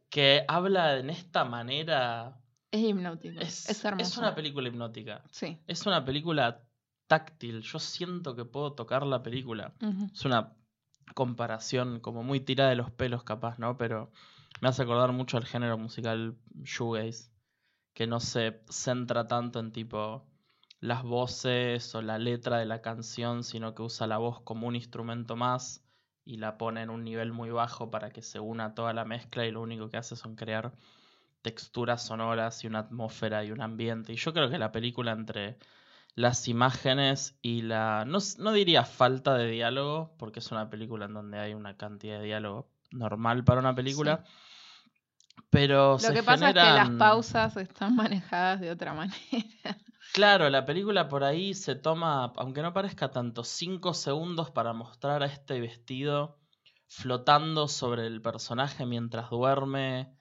que habla en esta manera. Es hipnótico. Es, Es, hermoso. es una película hipnótica. Sí. Es una película táctil. Yo siento que puedo tocar la película. Es una comparación como muy tirada de los pelos capaz, ¿no? Pero me hace acordar mucho al género musical shoegaze, que no se centra tanto en tipo las voces o la letra de la canción, sino que usa la voz como un instrumento más y la pone en un nivel muy bajo para que se una toda la mezcla y lo único que hace son crear texturas sonoras y una atmósfera y un ambiente. Y yo creo que la película entre las imágenes y la... No, no diría falta de diálogo, porque es una película en donde hay una cantidad de diálogo normal para una película. Pero Lo se que pasa es que las pausas están manejadas de otra manera. Claro, la película por ahí se toma, aunque no parezca tanto, cinco segundos para mostrar a este vestido flotando sobre el personaje mientras duerme,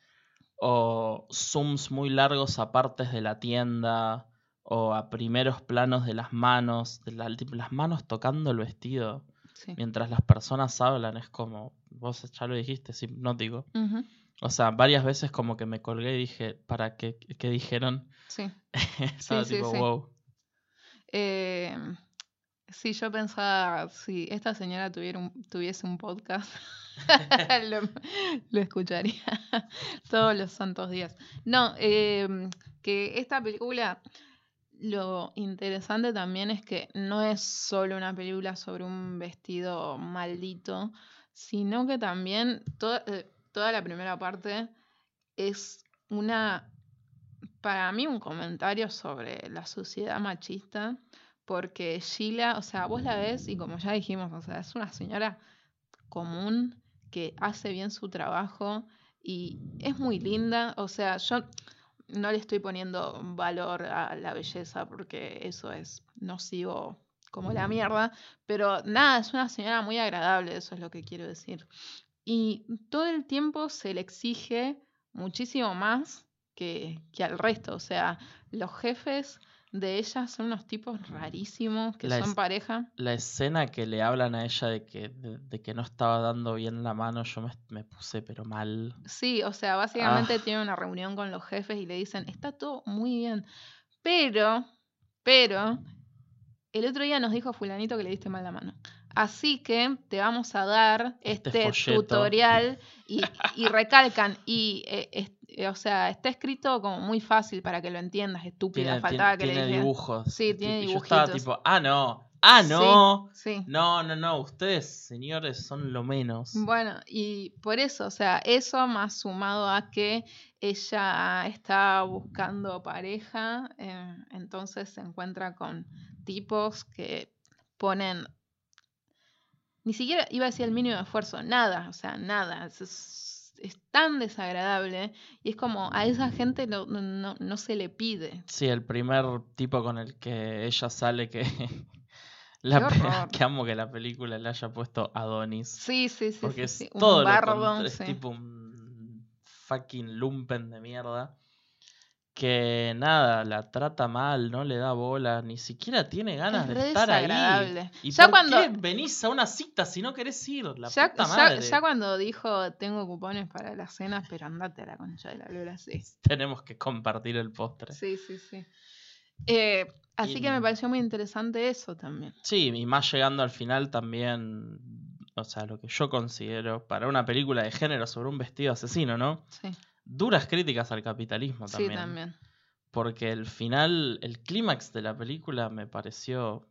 o zooms muy largos a partes de la tienda, o a primeros planos de las manos, de la- las manos tocando el vestido, Sí. mientras las personas hablan, es como, vos ya lo dijiste, es hipnótico. O sea, varias veces como que me colgué y dije, ¿para qué? ¿Qué dijeron? sí. Estaba sí, tipo, sí. wow. Eh, sí, yo pensaba, si esta señora tuviera un- tuviese un podcast, lo, escucharía todos los santos días. No, eh, que esta película, lo interesante también es que no es solo una película sobre un vestido maldito, sino que también toda, eh, la primera parte es una para mí un comentario sobre la sociedad machista, porque Sheila, o sea, vos la ves y como ya dijimos, o sea, es una señora común que hace bien su trabajo y es muy linda, o sea, yo no le estoy poniendo valor a la belleza porque eso es nocivo como la mierda, pero nada, es una señora muy agradable, eso es lo que quiero decir. Y todo el tiempo se le exige muchísimo más que, que al resto. O sea, los jefes de ella son unos tipos rarísimos que La son es- pareja. La escena que le hablan a ella de que, de, de que no estaba dando bien la mano, yo me, me puse pero mal. Sí, o sea, básicamente Ah. tiene una reunión con los jefes y le dicen, está todo muy bien. Pero, pero, el otro día nos dijo fulanito que le diste mal la mano. Así que te vamos a dar Este este, tutorial y, y recalcan. Y, eh, o sea, está escrito como muy fácil para que lo entiendas, estúpida. Tiene, faltaba tiene- que le tiene dijera. dibujos. Sí, y tiene y Yo estaba dibujitos. tipo, ah, no, ah, no. Sí, sí. No, no, no, ustedes, señores, son lo menos. Bueno, y por eso, o sea, eso más sumado a que ella está buscando pareja, eh, entonces se encuentra con tipos que ponen, ni siquiera iba a decir el mínimo esfuerzo, nada, o sea, nada, es, es- es tan desagradable y es como a esa gente lo- no, no- no se le pide. Sí, el primer tipo con el que ella sale que... La que amo que la película le haya puesto Adonis. Sí, sí, sí. Porque sí, es sí, un todo lo bardo, es sí. tipo un fucking lumpen de mierda. Que nada, la trata mal, no le da bola, ni siquiera tiene ganas Es de estar ahí. ¿Y Ya por cuando- qué venís a una cita si no querés ir? La Ya, puta ya- cuando dijo tengo cupones para las cenas, pero andate a la concha de la lora, sí. Tenemos que compartir el postre. Sí, sí, sí. Eh, así Y- que me pareció muy interesante eso también. Sí, y más llegando al final también, o sea, lo que yo considero para una película de género sobre un vestido asesino, ¿no? Sí, Duras críticas al capitalismo sí, también. también. Porque el final, el clímax de la película me pareció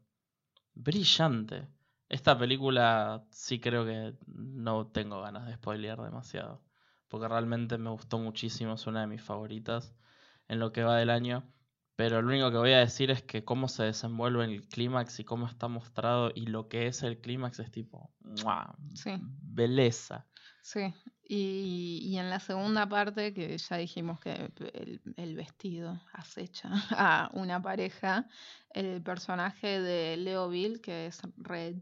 brillante. Esta película sí creo que no tengo ganas de spoilear demasiado. Porque realmente me gustó muchísimo, es una de mis favoritas en lo que va del año. Pero lo único que voy a decir es que cómo se desenvuelve el clímax y cómo está mostrado y lo que es el clímax es tipo, ¡mua! Sí. belleza. Sí, y, en la segunda parte, que ya dijimos que el, el vestido acecha a una pareja, el personaje de Leo Bill, que es Reg,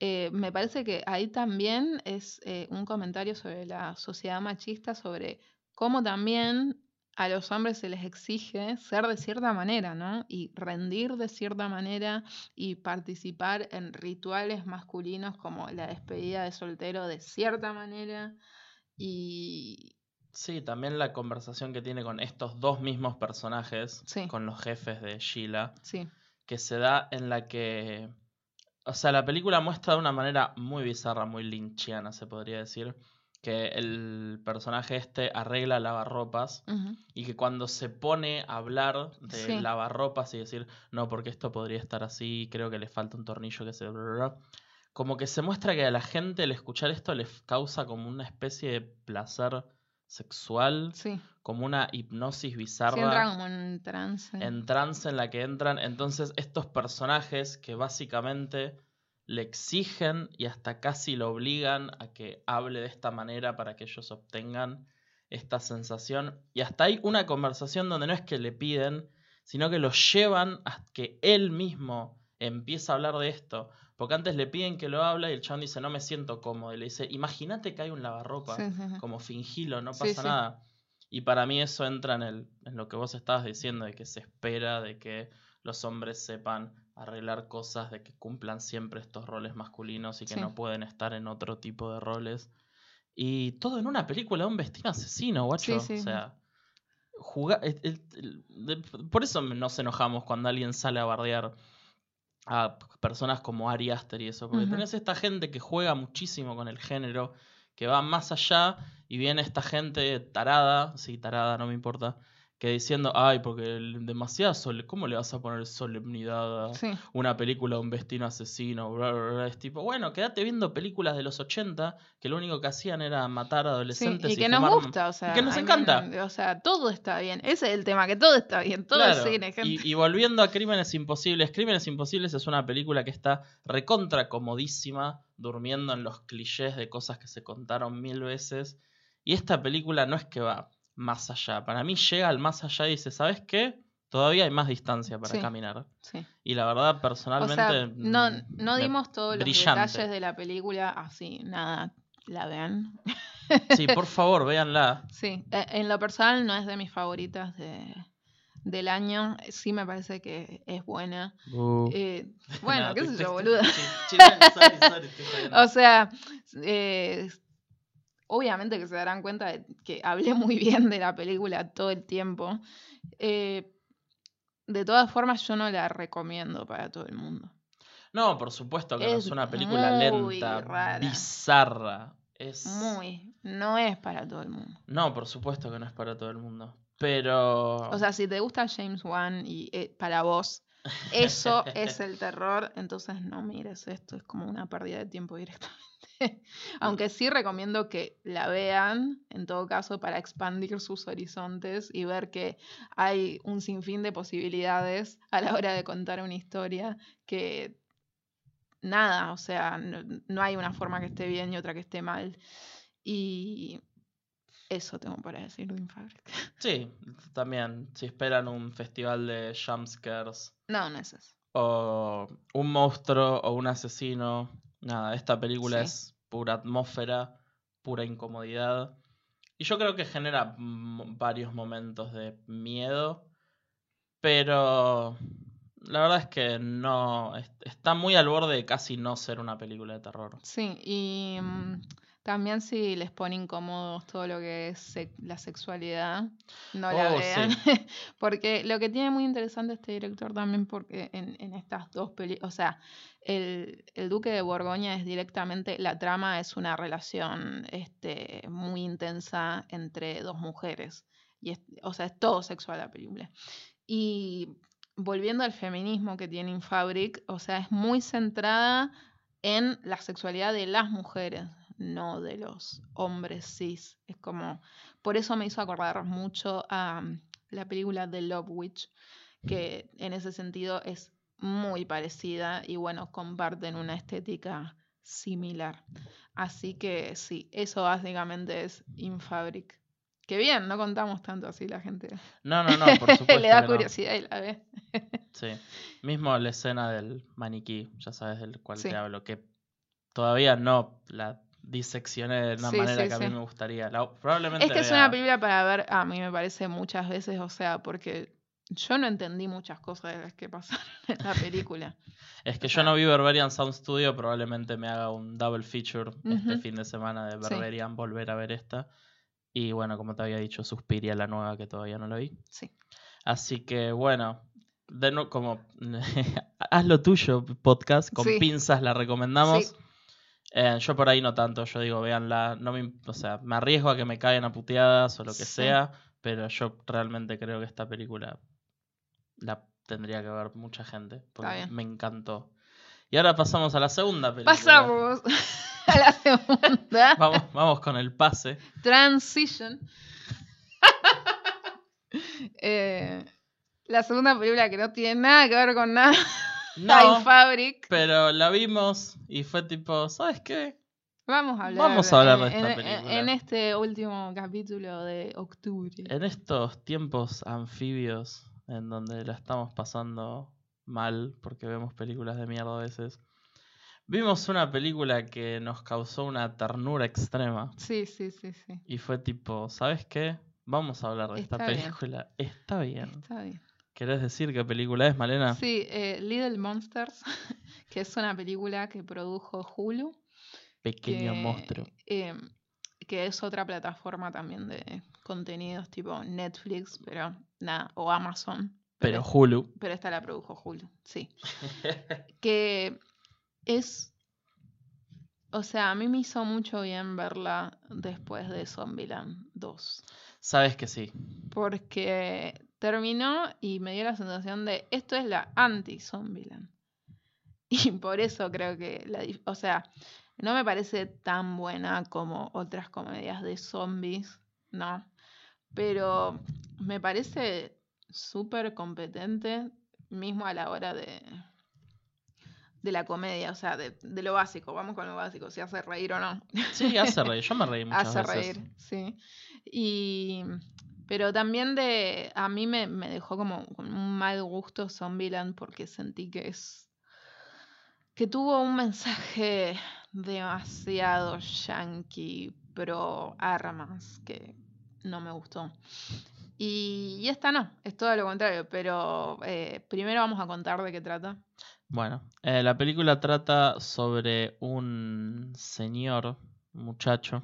eh, me parece que ahí también es eh, un comentario sobre la sociedad machista, sobre cómo también a los hombres se les exige ser de cierta manera, ¿no? Y rendir de cierta manera y participar en rituales masculinos como la despedida de soltero de cierta manera. Y Sí, también la conversación que tiene con estos dos mismos personajes, Sí. con los jefes de Sheila, sí, que se da en la que... O sea, la película muestra de una manera muy bizarra, muy lynchiana, se podría decir, que el personaje este arregla lavarropas y que cuando se pone a hablar de Sí. lavarropas y decir, no, porque esto podría estar así, creo que le falta un tornillo que se... bla, bla, bla", Como que se muestra que a la gente al escuchar esto les causa como una especie de placer sexual, sí. como una hipnosis Sí, bizarra entra como en trance. en trance en la que entran. Entonces, estos personajes que básicamente le exigen y hasta casi lo obligan a que hable de esta manera para que ellos obtengan esta sensación. Y hasta hay una conversación donde no es que le piden, sino que lo llevan a que él mismo empieza a hablar de esto. Porque antes le piden que lo hable y el chabón dice, no me siento cómodo. Y le dice, imagínate que hay un lavarropa Sí, sí, sí. como fingilo, no pasa nada. Y para mí eso entra en, el, en lo que vos estabas diciendo, de que se espera de que los hombres sepan arreglar cosas, de que cumplan siempre estos roles masculinos y que no pueden estar en otro tipo de roles. Y todo en una película de un vecino asesino, guacho. O sea, juga- el- el- el- de- por eso nos enojamos cuando alguien sale a bardear a personas como Ari Aster y eso, porque Ujú. tenés esta gente que juega muchísimo con el género, que va más allá, y viene esta gente tarada, sí, tarada, no me importa, que diciendo, ay, porque el- demasiada sole, ¿cómo le vas a poner solemnidad a Sí, una película de un vecino asesino? Bla, bla, bla. Es tipo, bueno, quédate viendo películas de los 80 que lo único que hacían era matar sí, adolescentes y que nos gusta, o sea. que nos encanta. o sea, todo está bien. Ese es el tema, que todo está bien. Todo Claro, es cine, gente. Y, y volviendo a Crímenes Imposibles, Crímenes Imposibles es una película que está recontra comodísima, durmiendo en los clichés de cosas que se contaron mil veces. Y esta película no es que va más allá. Para mí llega al más allá y dice, ¿sabes qué? Todavía hay más distancia para Sí. caminar. Sí. Y la verdad, O personalmente... sea, no, no dimos todos los brillante. detalles de la película así, nada, la vean. Sí, por favor, véanla. Sí, e- en lo personal no es de mis favoritas de, del año. Sí me parece que es buena. Eh, bueno, No, qué sé yo, boluda. O sea, eh, obviamente que se darán cuenta de que hablé muy bien de la película todo el tiempo. Eh, de todas formas, yo no la recomiendo para todo el mundo. No, por supuesto que no Es una película lenta, rara. bizarra. Es... Muy. No es para todo el mundo. No, por supuesto que no es para todo el mundo. Pero. O sea, si te gusta James Wan y eh, para vos eso es el terror, entonces no mires esto, es como una pérdida de tiempo directamente. Aunque sí recomiendo que la vean, en todo caso, para expandir sus horizontes y ver que hay un sinfín de posibilidades a la hora de contar una historia que nada, o sea, no, no hay una forma que esté bien y otra que esté mal. Y eso tengo para decir de Infabric. Sí, también. Si esperan un festival de jumpscares No, no es eso. o un monstruo o un asesino. Nada, esta película Sí. es pura atmósfera, pura incomodidad. Y yo creo que genera varios momentos de miedo, pero la verdad es que no, es- está muy al borde de casi no ser una película de terror. Sí, y mm, también si les pone incómodos todo lo que es la sexualidad, no la Oh, vean. sí. porque lo que tiene muy interesante este director también, porque en, en estas dos películas, o sea, el, el Duque de Borgoña es directamente, la trama es una relación este, muy intensa entre dos mujeres. Y es- o sea, es todo sexual la película. Y volviendo al feminismo que tiene Infabric, o sea, es muy centrada en la sexualidad de las mujeres, no de los hombres cis. Es como, por eso me hizo acordar mucho a mm, la película The Love Witch, que en ese sentido es muy parecida y bueno, comparten una estética similar. Así que sí, eso básicamente es Infabric. Que bien, no contamos tanto así la gente. No, no, no, por supuesto. Le da no. curiosidad y la ve. Sí. Mismo la escena del maniquí, ya sabes del cual Sí. te hablo, que todavía no la diseccioné de una Sí, manera sí, que a mí sí. me gustaría. La- probablemente Es que es una película para ver, a mí me parece muchas veces, o sea, porque yo no entendí muchas cosas de las que pasaron en la película. Es que o yo no vi Berberian Sound Studio, probablemente me haga un double feature este fin de semana de. Berberian, volver a ver esta. Y bueno, como te había dicho, Suspiria, la nueva que todavía no la vi. Sí. Así que bueno, de como haz lo tuyo, podcast, con pinzas la recomendamos. Eh, yo por ahí no tanto, yo digo, véanla, no me, o sea, me arriesgo a que me caigan a puteadas o lo que Sí. sea, pero yo realmente creo que esta película la tendría que ver mucha gente, porque me encantó. Y ahora pasamos a la segunda película. Pasamos a la segunda. Vamos, vamos con el pase. Transition. Eh, la segunda película que no tiene nada que ver con nada. No, Fabric. pero la vimos y fue tipo, ¿sabes qué? Vamos a hablar, Vamos a hablar de esta en- película. en este último capítulo de octubre. En estos tiempos anfibios en donde la estamos pasando mal porque vemos películas de mierda a veces, vimos una película que nos causó una ternura extrema Sí, sí, sí, sí. y fue tipo, ¿sabes qué? Vamos a hablar de esta Está bien. película. Está bien. Está bien. ¿Querés decir qué película es, Malena? Sí, eh, Little Monsters, que es una película que produjo Hulu. Pequeño que, monstruo. eh, que es otra plataforma también de contenidos tipo Netflix, pero nada, o Amazon. Pero es- Hulu. pero esta la produjo Hulu, sí. que es. O sea, a mí me hizo mucho bien verla después de Zombieland 2. Sabes que sí. Porque terminó y me dio la sensación de esto es la anti-Zombieland. Y por eso creo que la. O sea, no me parece tan buena como otras comedias de zombies, ¿no? Pero me parece súper competente, mismo a la hora de. De la comedia, o sea, de, de lo básico, vamos con lo básico, si hace reír o no. Sí, hace reír. Yo me reí muchas Hace veces. reír, sí. Y, pero también de, a mí me, me dejó como un mal gusto Zombieland porque sentí que es, que tuvo un mensaje demasiado yankee pro armas que no me gustó. Y, esta no, es todo lo contrario, pero eh, primero vamos a contar de qué trata. Bueno, eh, la película trata sobre un señor, muchacho,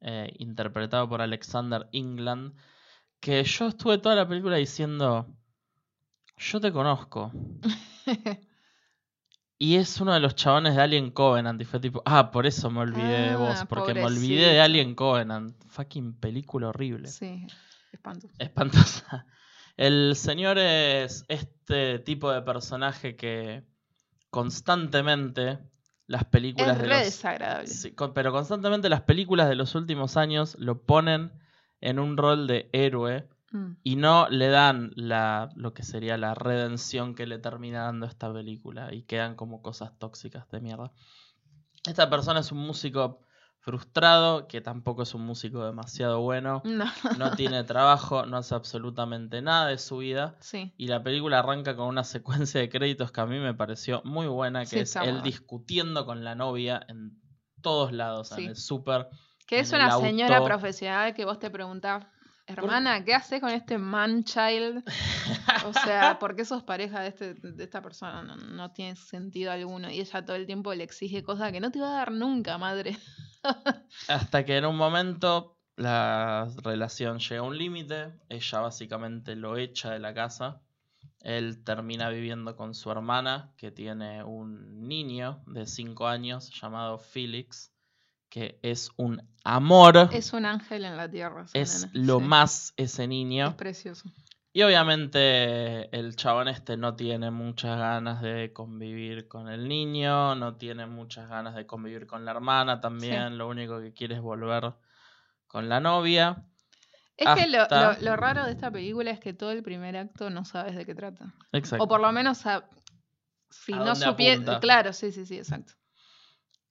eh, interpretado por Alexander England, que yo estuve toda la película diciendo, yo te conozco. Y es uno de los chabones de Alien Covenant. Y fue tipo, ah, por eso me olvidé de vos. Ah, Porque me olvidé de. Alien Covenant. Fucking película horrible. sí, espanto. Espantosa. El señor es este tipo de personaje que constantemente las películas Es de re los. desagradable. Sí, pero constantemente las películas de los últimos años lo ponen en un rol de héroe Mm. y no le dan la, lo que sería la redención que le termina dando esta película y quedan como cosas tóxicas de mierda. Esta persona es un músico frustrado, que tampoco es un músico demasiado bueno, No, no tiene trabajo, no hace absolutamente nada de su vida. sí. Y la película arranca con una secuencia de créditos que a mí me pareció muy buena, que Sí, es él discutiendo con la novia en todos lados, Sí. en el súper, Que es una señora auto. profesional que vos te preguntás, hermana, ¿qué haces con este man child? O sea, ¿por qué sos pareja de, este, de esta persona? No, no tiene sentido alguno. Y ella todo el tiempo le exige cosas que no te va a dar nunca, madre. Hasta que en un momento la relación llega a un límite, ella básicamente lo echa de la casa, él termina viviendo con su hermana, que tiene un niño de 5 años llamado Felix, que es un amor, Es un ángel en la tierra. es lo sí. más ese Es niño. precioso. Y obviamente el chabón este no tiene muchas ganas de convivir con el niño, no tiene muchas ganas de convivir con la hermana también, lo único que quiere es volver con la novia. Es que lo, lo- lo raro de esta película es que todo el primer acto no sabes de qué trata. Exacto. O por lo menos, si ¿A no apunta? Claro, sí, sí, sí, exacto.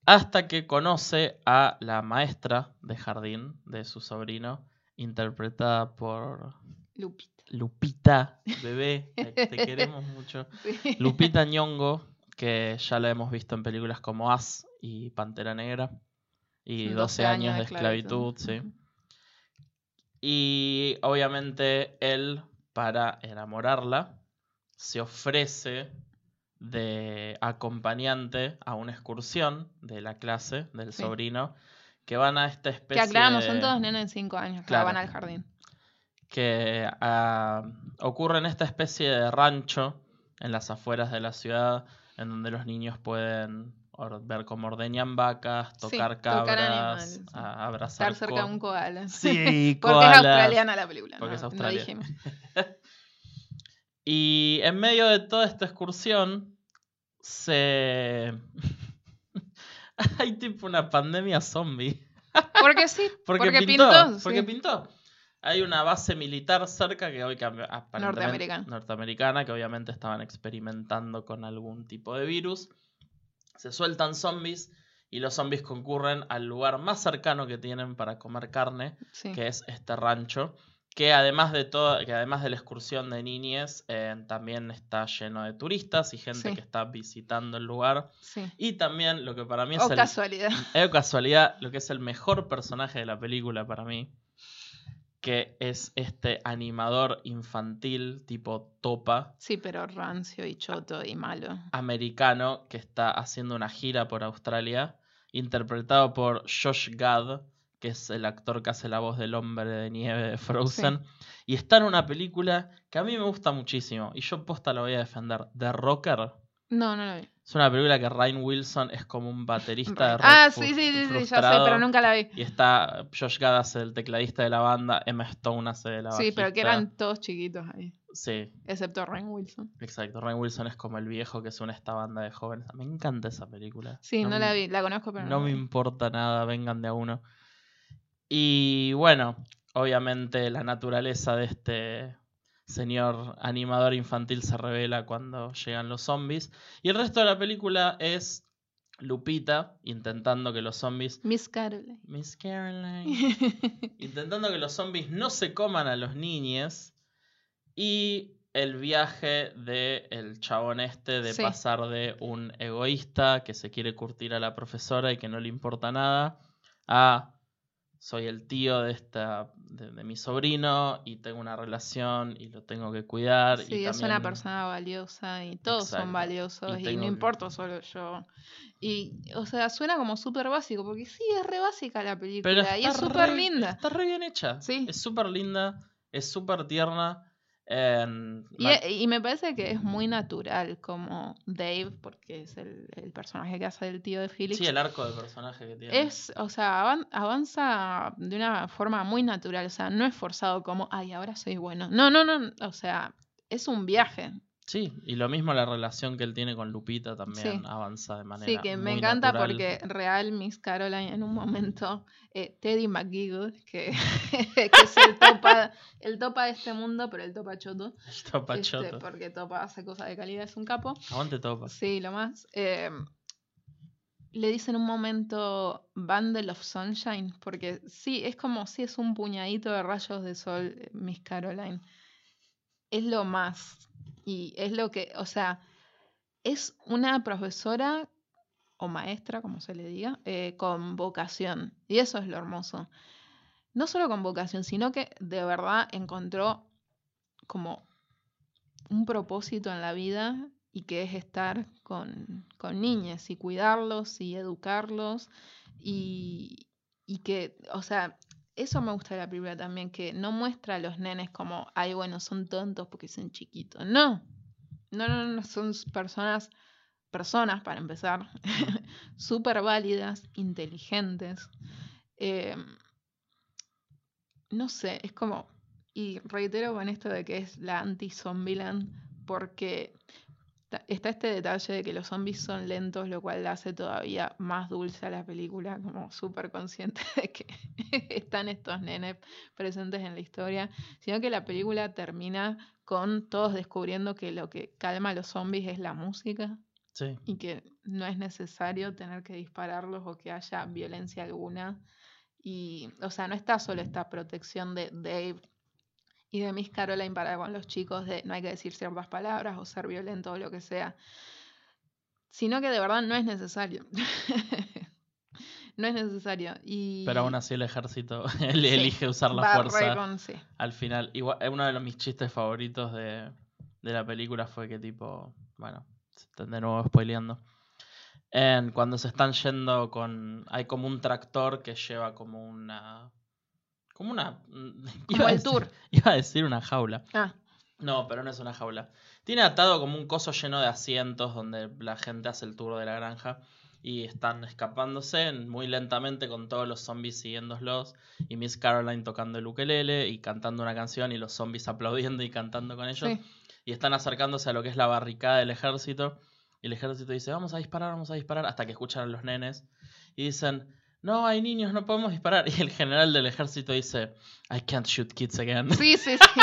Hasta que conoce a la maestra de jardín de su sobrino, interpretada por Lupita. Lupita, bebé, te, te queremos mucho. Sí. Lupita Nyong'o, que ya la hemos visto en películas como As y Pantera Negra. Y 12, años de esclavitud, sí. Y obviamente él, para enamorarla, se ofrece de acompañante a una excursión de la clase del Sí. sobrino, que van a esta Que especie aclaramos, de- son todos nenes de 5 años que Claro. van al jardín. que ah, ocurre en esta especie de rancho en las afueras de la ciudad, en donde los niños pueden ver cómo ordeñan vacas, Sí, tocar cabras, sí. a- abrazar Estar cerca de un koala. Sí, Porque es australiana la película. Porque no, es no Australia. dijimos. Y en medio de toda esta excursión se... Hay tipo una pandemia zombie. Porque sí, Porque, porque, pintó, pintó. porque sí. pintó. Hay una base militar cerca que hoy cambió Norteamericana. norteamericana, que obviamente estaban experimentando con algún tipo de virus. Se sueltan zombies y los zombies concurren al lugar más cercano que tienen para comer carne, Sí. que es este rancho. Que además de todo, que además de la excursión de niñes, eh, también está lleno de turistas y gente Sí. que está visitando el lugar. sí. Y también lo que para mí es O el, casualidad. es casualidad, lo que es el mejor personaje de la película para mí, que es este animador infantil tipo topa Sí, pero rancio y choto y malo. americano que está haciendo una gira por Australia, interpretado por Josh Gad, que es el actor que hace la voz del hombre de nieve de Frozen, y está en una película que a mí me gusta muchísimo, y yo posta la voy a defender, The Rocker. No, no lo vi. Es una película que Ryan Wilson es como un baterista de rock Ah, sí, sí, sí, sí, ya sé, pero nunca la vi. Y está Josh Gad hace el tecladista de la banda, Emma Stone hace de la Sí, pero que eran todos chiquitos ahí. Sí, Excepto Ryan Wilson. exacto. Ryan Wilson es como el viejo que es una esta banda de jóvenes. Me encanta esa película. Sí, no, me- la vi. La conozco, pero no, No la me importa nada, vengan de a uno. Y bueno, obviamente la naturaleza de este señor animador infantil se revela cuando llegan los zombies. Y el resto de la película es Lupita intentando que los zombies... Miss Caroline. Miss Caroline. intentando que los zombies no se coman a los niños y el viaje de el chabón este de Sí. pasar de un egoísta que se quiere curtir a la profesora y que no le importa nada a soy el tío de esta de, de mi sobrino y tengo una relación y lo tengo que cuidar y Sí, es una persona valiosa y todos Exacto. son valiosos Y y, tengo no importo solo yo. Y, o sea, suena como súper básico, porque sí, es re básica la película pero y es súper linda. está re bien hecha Sí. es súper linda es súper tierna Y, e- y me parece que es muy natural como Dave, porque es el, el personaje que hace el tío de Felix. Sí, el arco de personaje que tiene. Es, o sea, avan- avanza de una forma muy natural, o sea, no es forzado como, ay, ahora soy bueno. No, no, no, o sea, es un viaje. Sí, y lo mismo la relación que él tiene con Lupita también Sí. avanza de manera Sí, que me muy encanta natural. porque real Miss Caroline en un momento, eh, Teddy McGiggle, que, que es el topa, el topa de este mundo, pero el topa choto, Está este, pachoto. porque topa hace cosas de calidad, es un capo. Aguante topa. Sí, lo más. eh, le dice en un momento Bundle of Sunshine, porque sí, es como si es un puñadito de rayos de sol, eh, Miss Caroline. Es lo más. Y es lo que, o sea, es una profesora o maestra, como se le diga, eh, con vocación. Y eso es lo hermoso. No solo con vocación, sino que de verdad encontró como un propósito en la vida y que es estar con, con niños y cuidarlos y educarlos y, y que, o sea, eso me gusta de la película también, que no muestra a los nenes como, ay, bueno, son tontos porque son chiquitos. No, no, no, no, son personas, personas para empezar, súper válidas, inteligentes. eh, no sé, es como, y reitero con esto de que es la anti-Zombieland, porque está este detalle de que los zombies son lentos, lo cual hace todavía más dulce a la película, como súper consciente de que están estos nenes presentes en la historia, sino que la película termina con todos descubriendo que lo que calma a los zombies es la música Sí. y que no es necesario tener que dispararlos o que haya violencia alguna. Y, o sea, no está solo esta protección de Dave y de Miss Caroline para con los chicos de no hay que decir ciertas palabras o ser violento o lo que sea, sino que de verdad no es necesario. no es necesario. Y Pero aún así el ejército él Sí, elige usar la fuerza con- sí. al final. Igual, eh, uno de los, mis chistes favoritos de, de la película fue que tipo, bueno, se están de nuevo spoileando. En, cuando se están yendo con... Hay como un tractor que lleva como una... Como una... iba Como el decir- tour. Iba a decir una jaula. Ah, No, pero no es una jaula. Tiene atado como un coso lleno de asientos donde la gente hace el tour de la granja y están escapándose muy lentamente con todos los zombies siguiéndolos y Miss Caroline tocando el ukelele y cantando una canción y los zombies aplaudiendo y cantando con ellos sí. y están acercándose a lo que es la barricada del ejército y el ejército dice vamos a disparar, vamos a disparar hasta que escuchan a los nenes y dicen no hay niños, no podemos disparar y el general del ejército dice I can't shoot kids again Sí, sí, sí.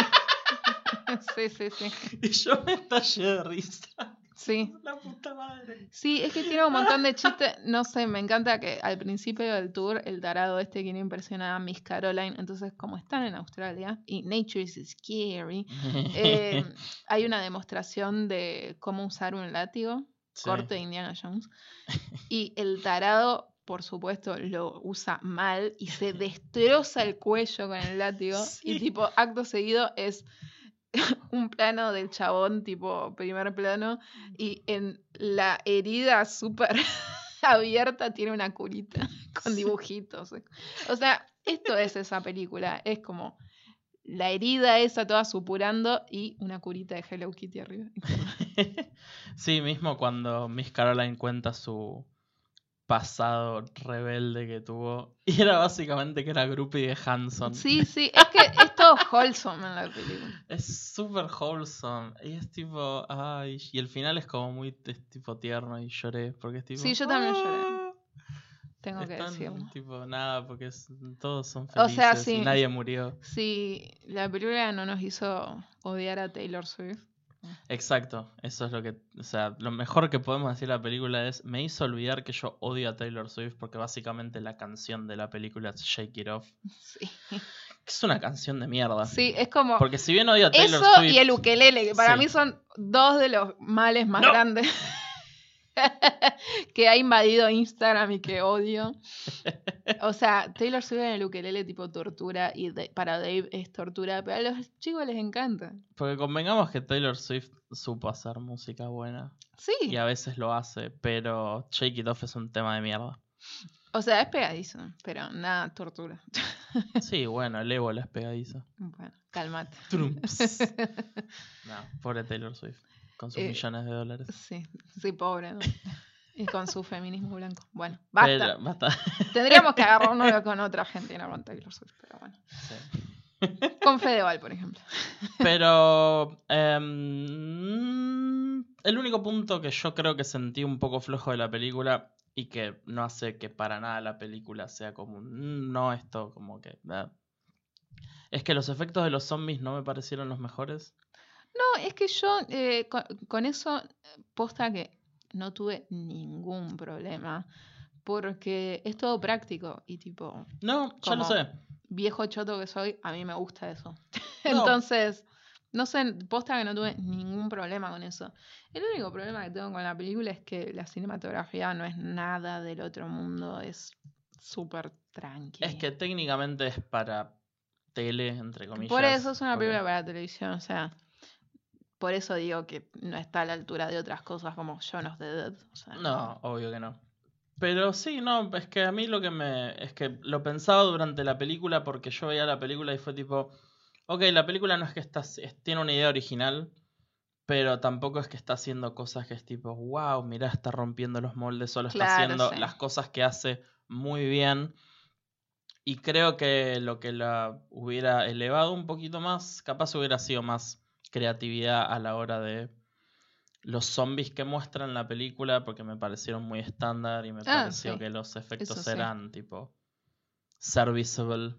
sí, sí, sí. y yo me estallé de risa. Sí. La puta madre. Sí, es que tiene un montón de chistes. No sé, me encanta que al principio del tour el tarado este quiere impresionar a Miss Caroline. Entonces, como están en Australia y Nature is scary, eh, hay una demostración de cómo usar un látigo, Sí. corte de Indiana Jones. Y el tarado, por supuesto, lo usa mal y se destroza el cuello con el látigo. Y tipo, acto seguido es un plano del chabón, tipo primer plano, y en la herida súper abierta tiene una curita con dibujitos. O sea, esto es esa película. Es como la herida esa toda supurando y una curita de Hello Kitty arriba. sí, mismo cuando Miss Caroline cuenta su pasado rebelde que tuvo. Y era básicamente que era groupie de Hanson. Sí, sí, es que es todo wholesome en la película. Es súper wholesome. Y es tipo. Ay. Y el final es como muy es tipo tierno y lloré. Porque es tipo. Sí, yo también lloré. "Ah". Tengo que Están, decirlo. tipo, nada, porque es- todos son O felices sea, y sí. nadie murió. Si la película no nos hizo odiar a Taylor Swift. Exacto, eso es lo que, o sea, lo mejor que podemos decir de la película es, me hizo olvidar que yo odio a Taylor Swift porque básicamente la canción de la película es Shake It Off, Sí. es una canción de mierda. Sí, es como Porque si bien odio a Taylor eso Swift, y el ukelele, que para Sí. mí son dos de los males más No. grandes que ha invadido Instagram y que odio. O sea, Taylor Swift en el ukelele tipo tortura y de- para Dave es tortura, pero a los chicos les encanta. porque convengamos que Taylor Swift supo hacer música buena Sí, y a veces lo hace, pero Shake It Off es un tema de mierda. o sea, es pegadizo, pero nada, tortura. Sí, bueno, el ébola es pegadizo. Bueno, cálmate. Trumps. No, pobre Taylor Swift, con sus Eh, millones de dólares. Sí, sí, pobre. ¿no? Y con su feminismo blanco. Bueno, basta. Pero, basta. Tendríamos que agarrarnos con otra gente y no con Taylor Swift, pero bueno. Sí. Con Fedeval, por ejemplo. Pero em, el único punto que yo creo que sentí un poco flojo de la película y que no hace que para nada la película sea como un, "Mm, no esto como que ah", es que los efectos de los zombies no me parecieron los mejores. No, es que yo eh, con, con eso, posta que no tuve ningún problema. Porque es todo práctico y tipo, No, ya lo sé. viejo choto que soy, a mí me gusta eso. No. Entonces, No sé, posta que no tuve ningún problema con eso. El único problema que tengo con la película es que la cinematografía no es nada del otro mundo, es súper tranqui. Es que técnicamente es para tele, entre comillas. Por eso es una porque- película para televisión, o sea, por eso digo que no está a la altura de otras cosas como Shaun of the Dead. o sea, No, obvio que no. Pero sí, no, es que a mí lo que me. Es que lo pensaba durante la película porque yo veía la película y fue tipo. Ok, la película no es que está, es- tiene una idea original, pero tampoco es que está haciendo cosas que es tipo, wow, mirá, está rompiendo los moldes, solo está haciendo sí. las cosas que hace muy bien. Y creo que lo que la hubiera elevado un poquito más, capaz hubiera sido más creatividad a la hora de los zombies que muestran en la película, porque me parecieron muy estándar y me Ah, pareció sí. que los efectos Eso sí. eran tipo serviceable.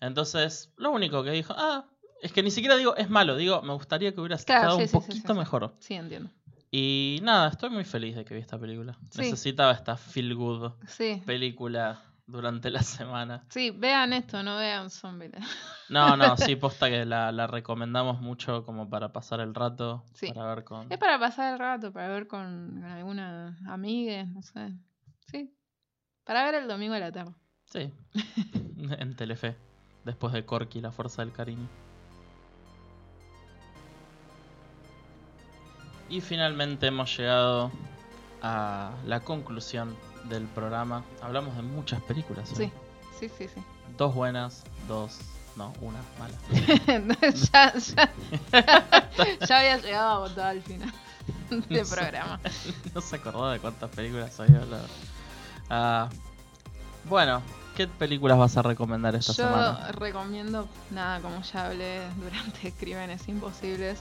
Entonces, lo único que dijo, ah, es que ni siquiera digo es malo, digo, me gustaría que hubiera Claro, estado sí, un poquito mejor. Sí, entiendo. Y nada, estoy muy feliz de que vi esta película. Necesitaba esta feel good Sí. película durante la semana. Sí, vean esto, no vean Zombieland. No, no, sí, posta que la, la recomendamos mucho como para pasar el rato, Sí. para ver con... Es para pasar el rato, para ver con, con alguna amiga, no sé. Sí. Para ver el domingo de la tarde. Sí, en Telefe, después de Corky, la fuerza del cariño. Y finalmente hemos llegado a la conclusión del programa. Hablamos de muchas películas. Sí, hoy. sí, sí, sí. Dos buenas, dos, no, una mala. ya, ya, ya había llegado a votar al final del Sí. programa. no se acordaba de cuántas películas había hablado. Ah, bueno, ¿qué películas vas a recomendar esta Yo semana? recomiendo, nada, como ya hablé durante Crímenes Imposibles,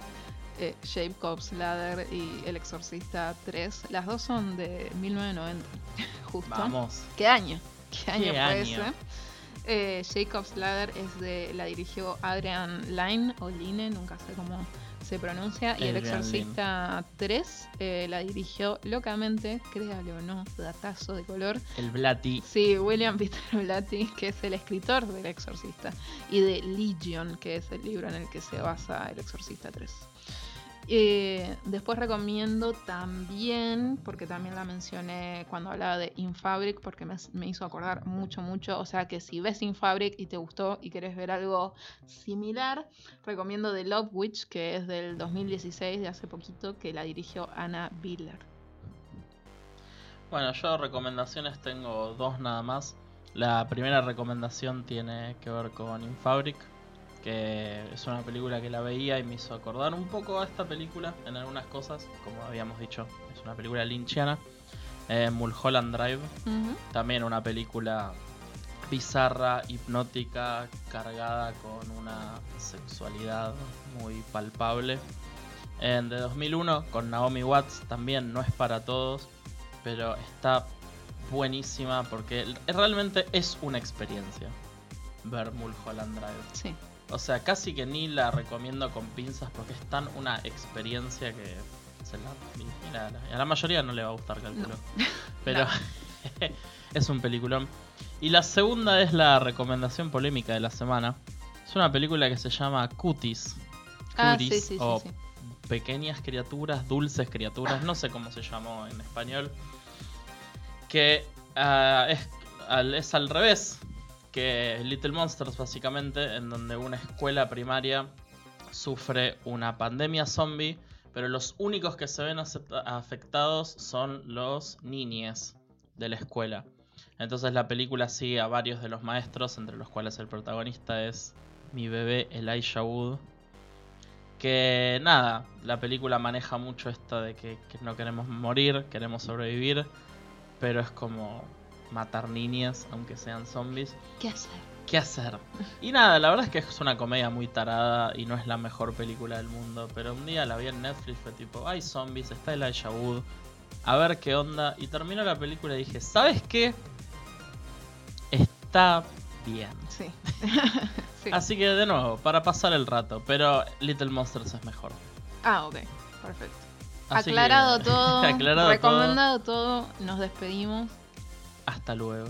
eh, Jacob's Ladder y El Exorcista 3. Las dos son de 1990, justo. Vamos. ¿Qué año? ¿Qué año ¿Qué fue año? ese? Eh, Jacob's Ladder es de, la dirigió Adrian Lyne o Line, nunca sé cómo se pronuncia. Y El Exorcista 3 eh, la dirigió locamente, créalo o no, datazo de color. El Blatty. Sí, William Peter Blatty, que es el escritor del Exorcista, y de Legion, que es el libro en el que se basa El Exorcista 3. Eh, después recomiendo también, porque también la mencioné cuando hablaba de Infabric, porque me, hizo acordar mucho, mucho. O sea que si ves Infabric y te gustó y querés ver algo similar, recomiendo The Love Witch, que es del 2016, de hace poquito, que la dirigió Anna Biller. Bueno, yo recomendaciones tengo dos nada más. La primera recomendación tiene que ver con Infabric, que es una película que la veía y me hizo acordar un poco a esta película en algunas cosas, como habíamos dicho, es una película lynchiana. Eh, Mulholland Drive, también una película bizarra, hipnótica, cargada con una sexualidad muy palpable. En de 2001 con Naomi Watts también no es para todos, pero está buenísima porque realmente es una experiencia ver Mulholland Drive. Sí. O sea, casi que ni la recomiendo con pinzas porque es tan una experiencia que se la, la- a la mayoría no le va a gustar, calculo. Pero es un peliculón. Y la segunda es la recomendación polémica de la semana. Es una película que se llama Cuties. Ah, sí, Cuties, sí, sí, o sí. Pequeñas criaturas, dulces criaturas, no sé cómo se llamó en español. Que ah, es, es al revés que Little Monsters, básicamente, en donde una escuela primaria sufre una pandemia zombie, pero los únicos que se ven afectados son los niñes de la escuela. Entonces la película sigue a varios de los maestros, entre los cuales el protagonista es mi bebé Elijah Wood. Que nada, la película maneja mucho esta de que no queremos morir, queremos sobrevivir, pero es como matar niñas, aunque sean zombies. ¿Qué hacer? ¿Qué hacer? Y nada, la verdad es que es una comedia muy tarada y no es la mejor película del mundo. Pero un día la vi en Netflix, fue tipo, hay zombies, está Elijah Wood, a ver qué onda. Y terminó la película y dije, ¿sabes qué? Está bien. Sí. sí. Así que de nuevo, para pasar el rato, pero Little Monsters es mejor. Ah, ok. Perfecto. Así que- aclarado todo. aclarado todo. recomendado todo. Nos despedimos. Hasta luego.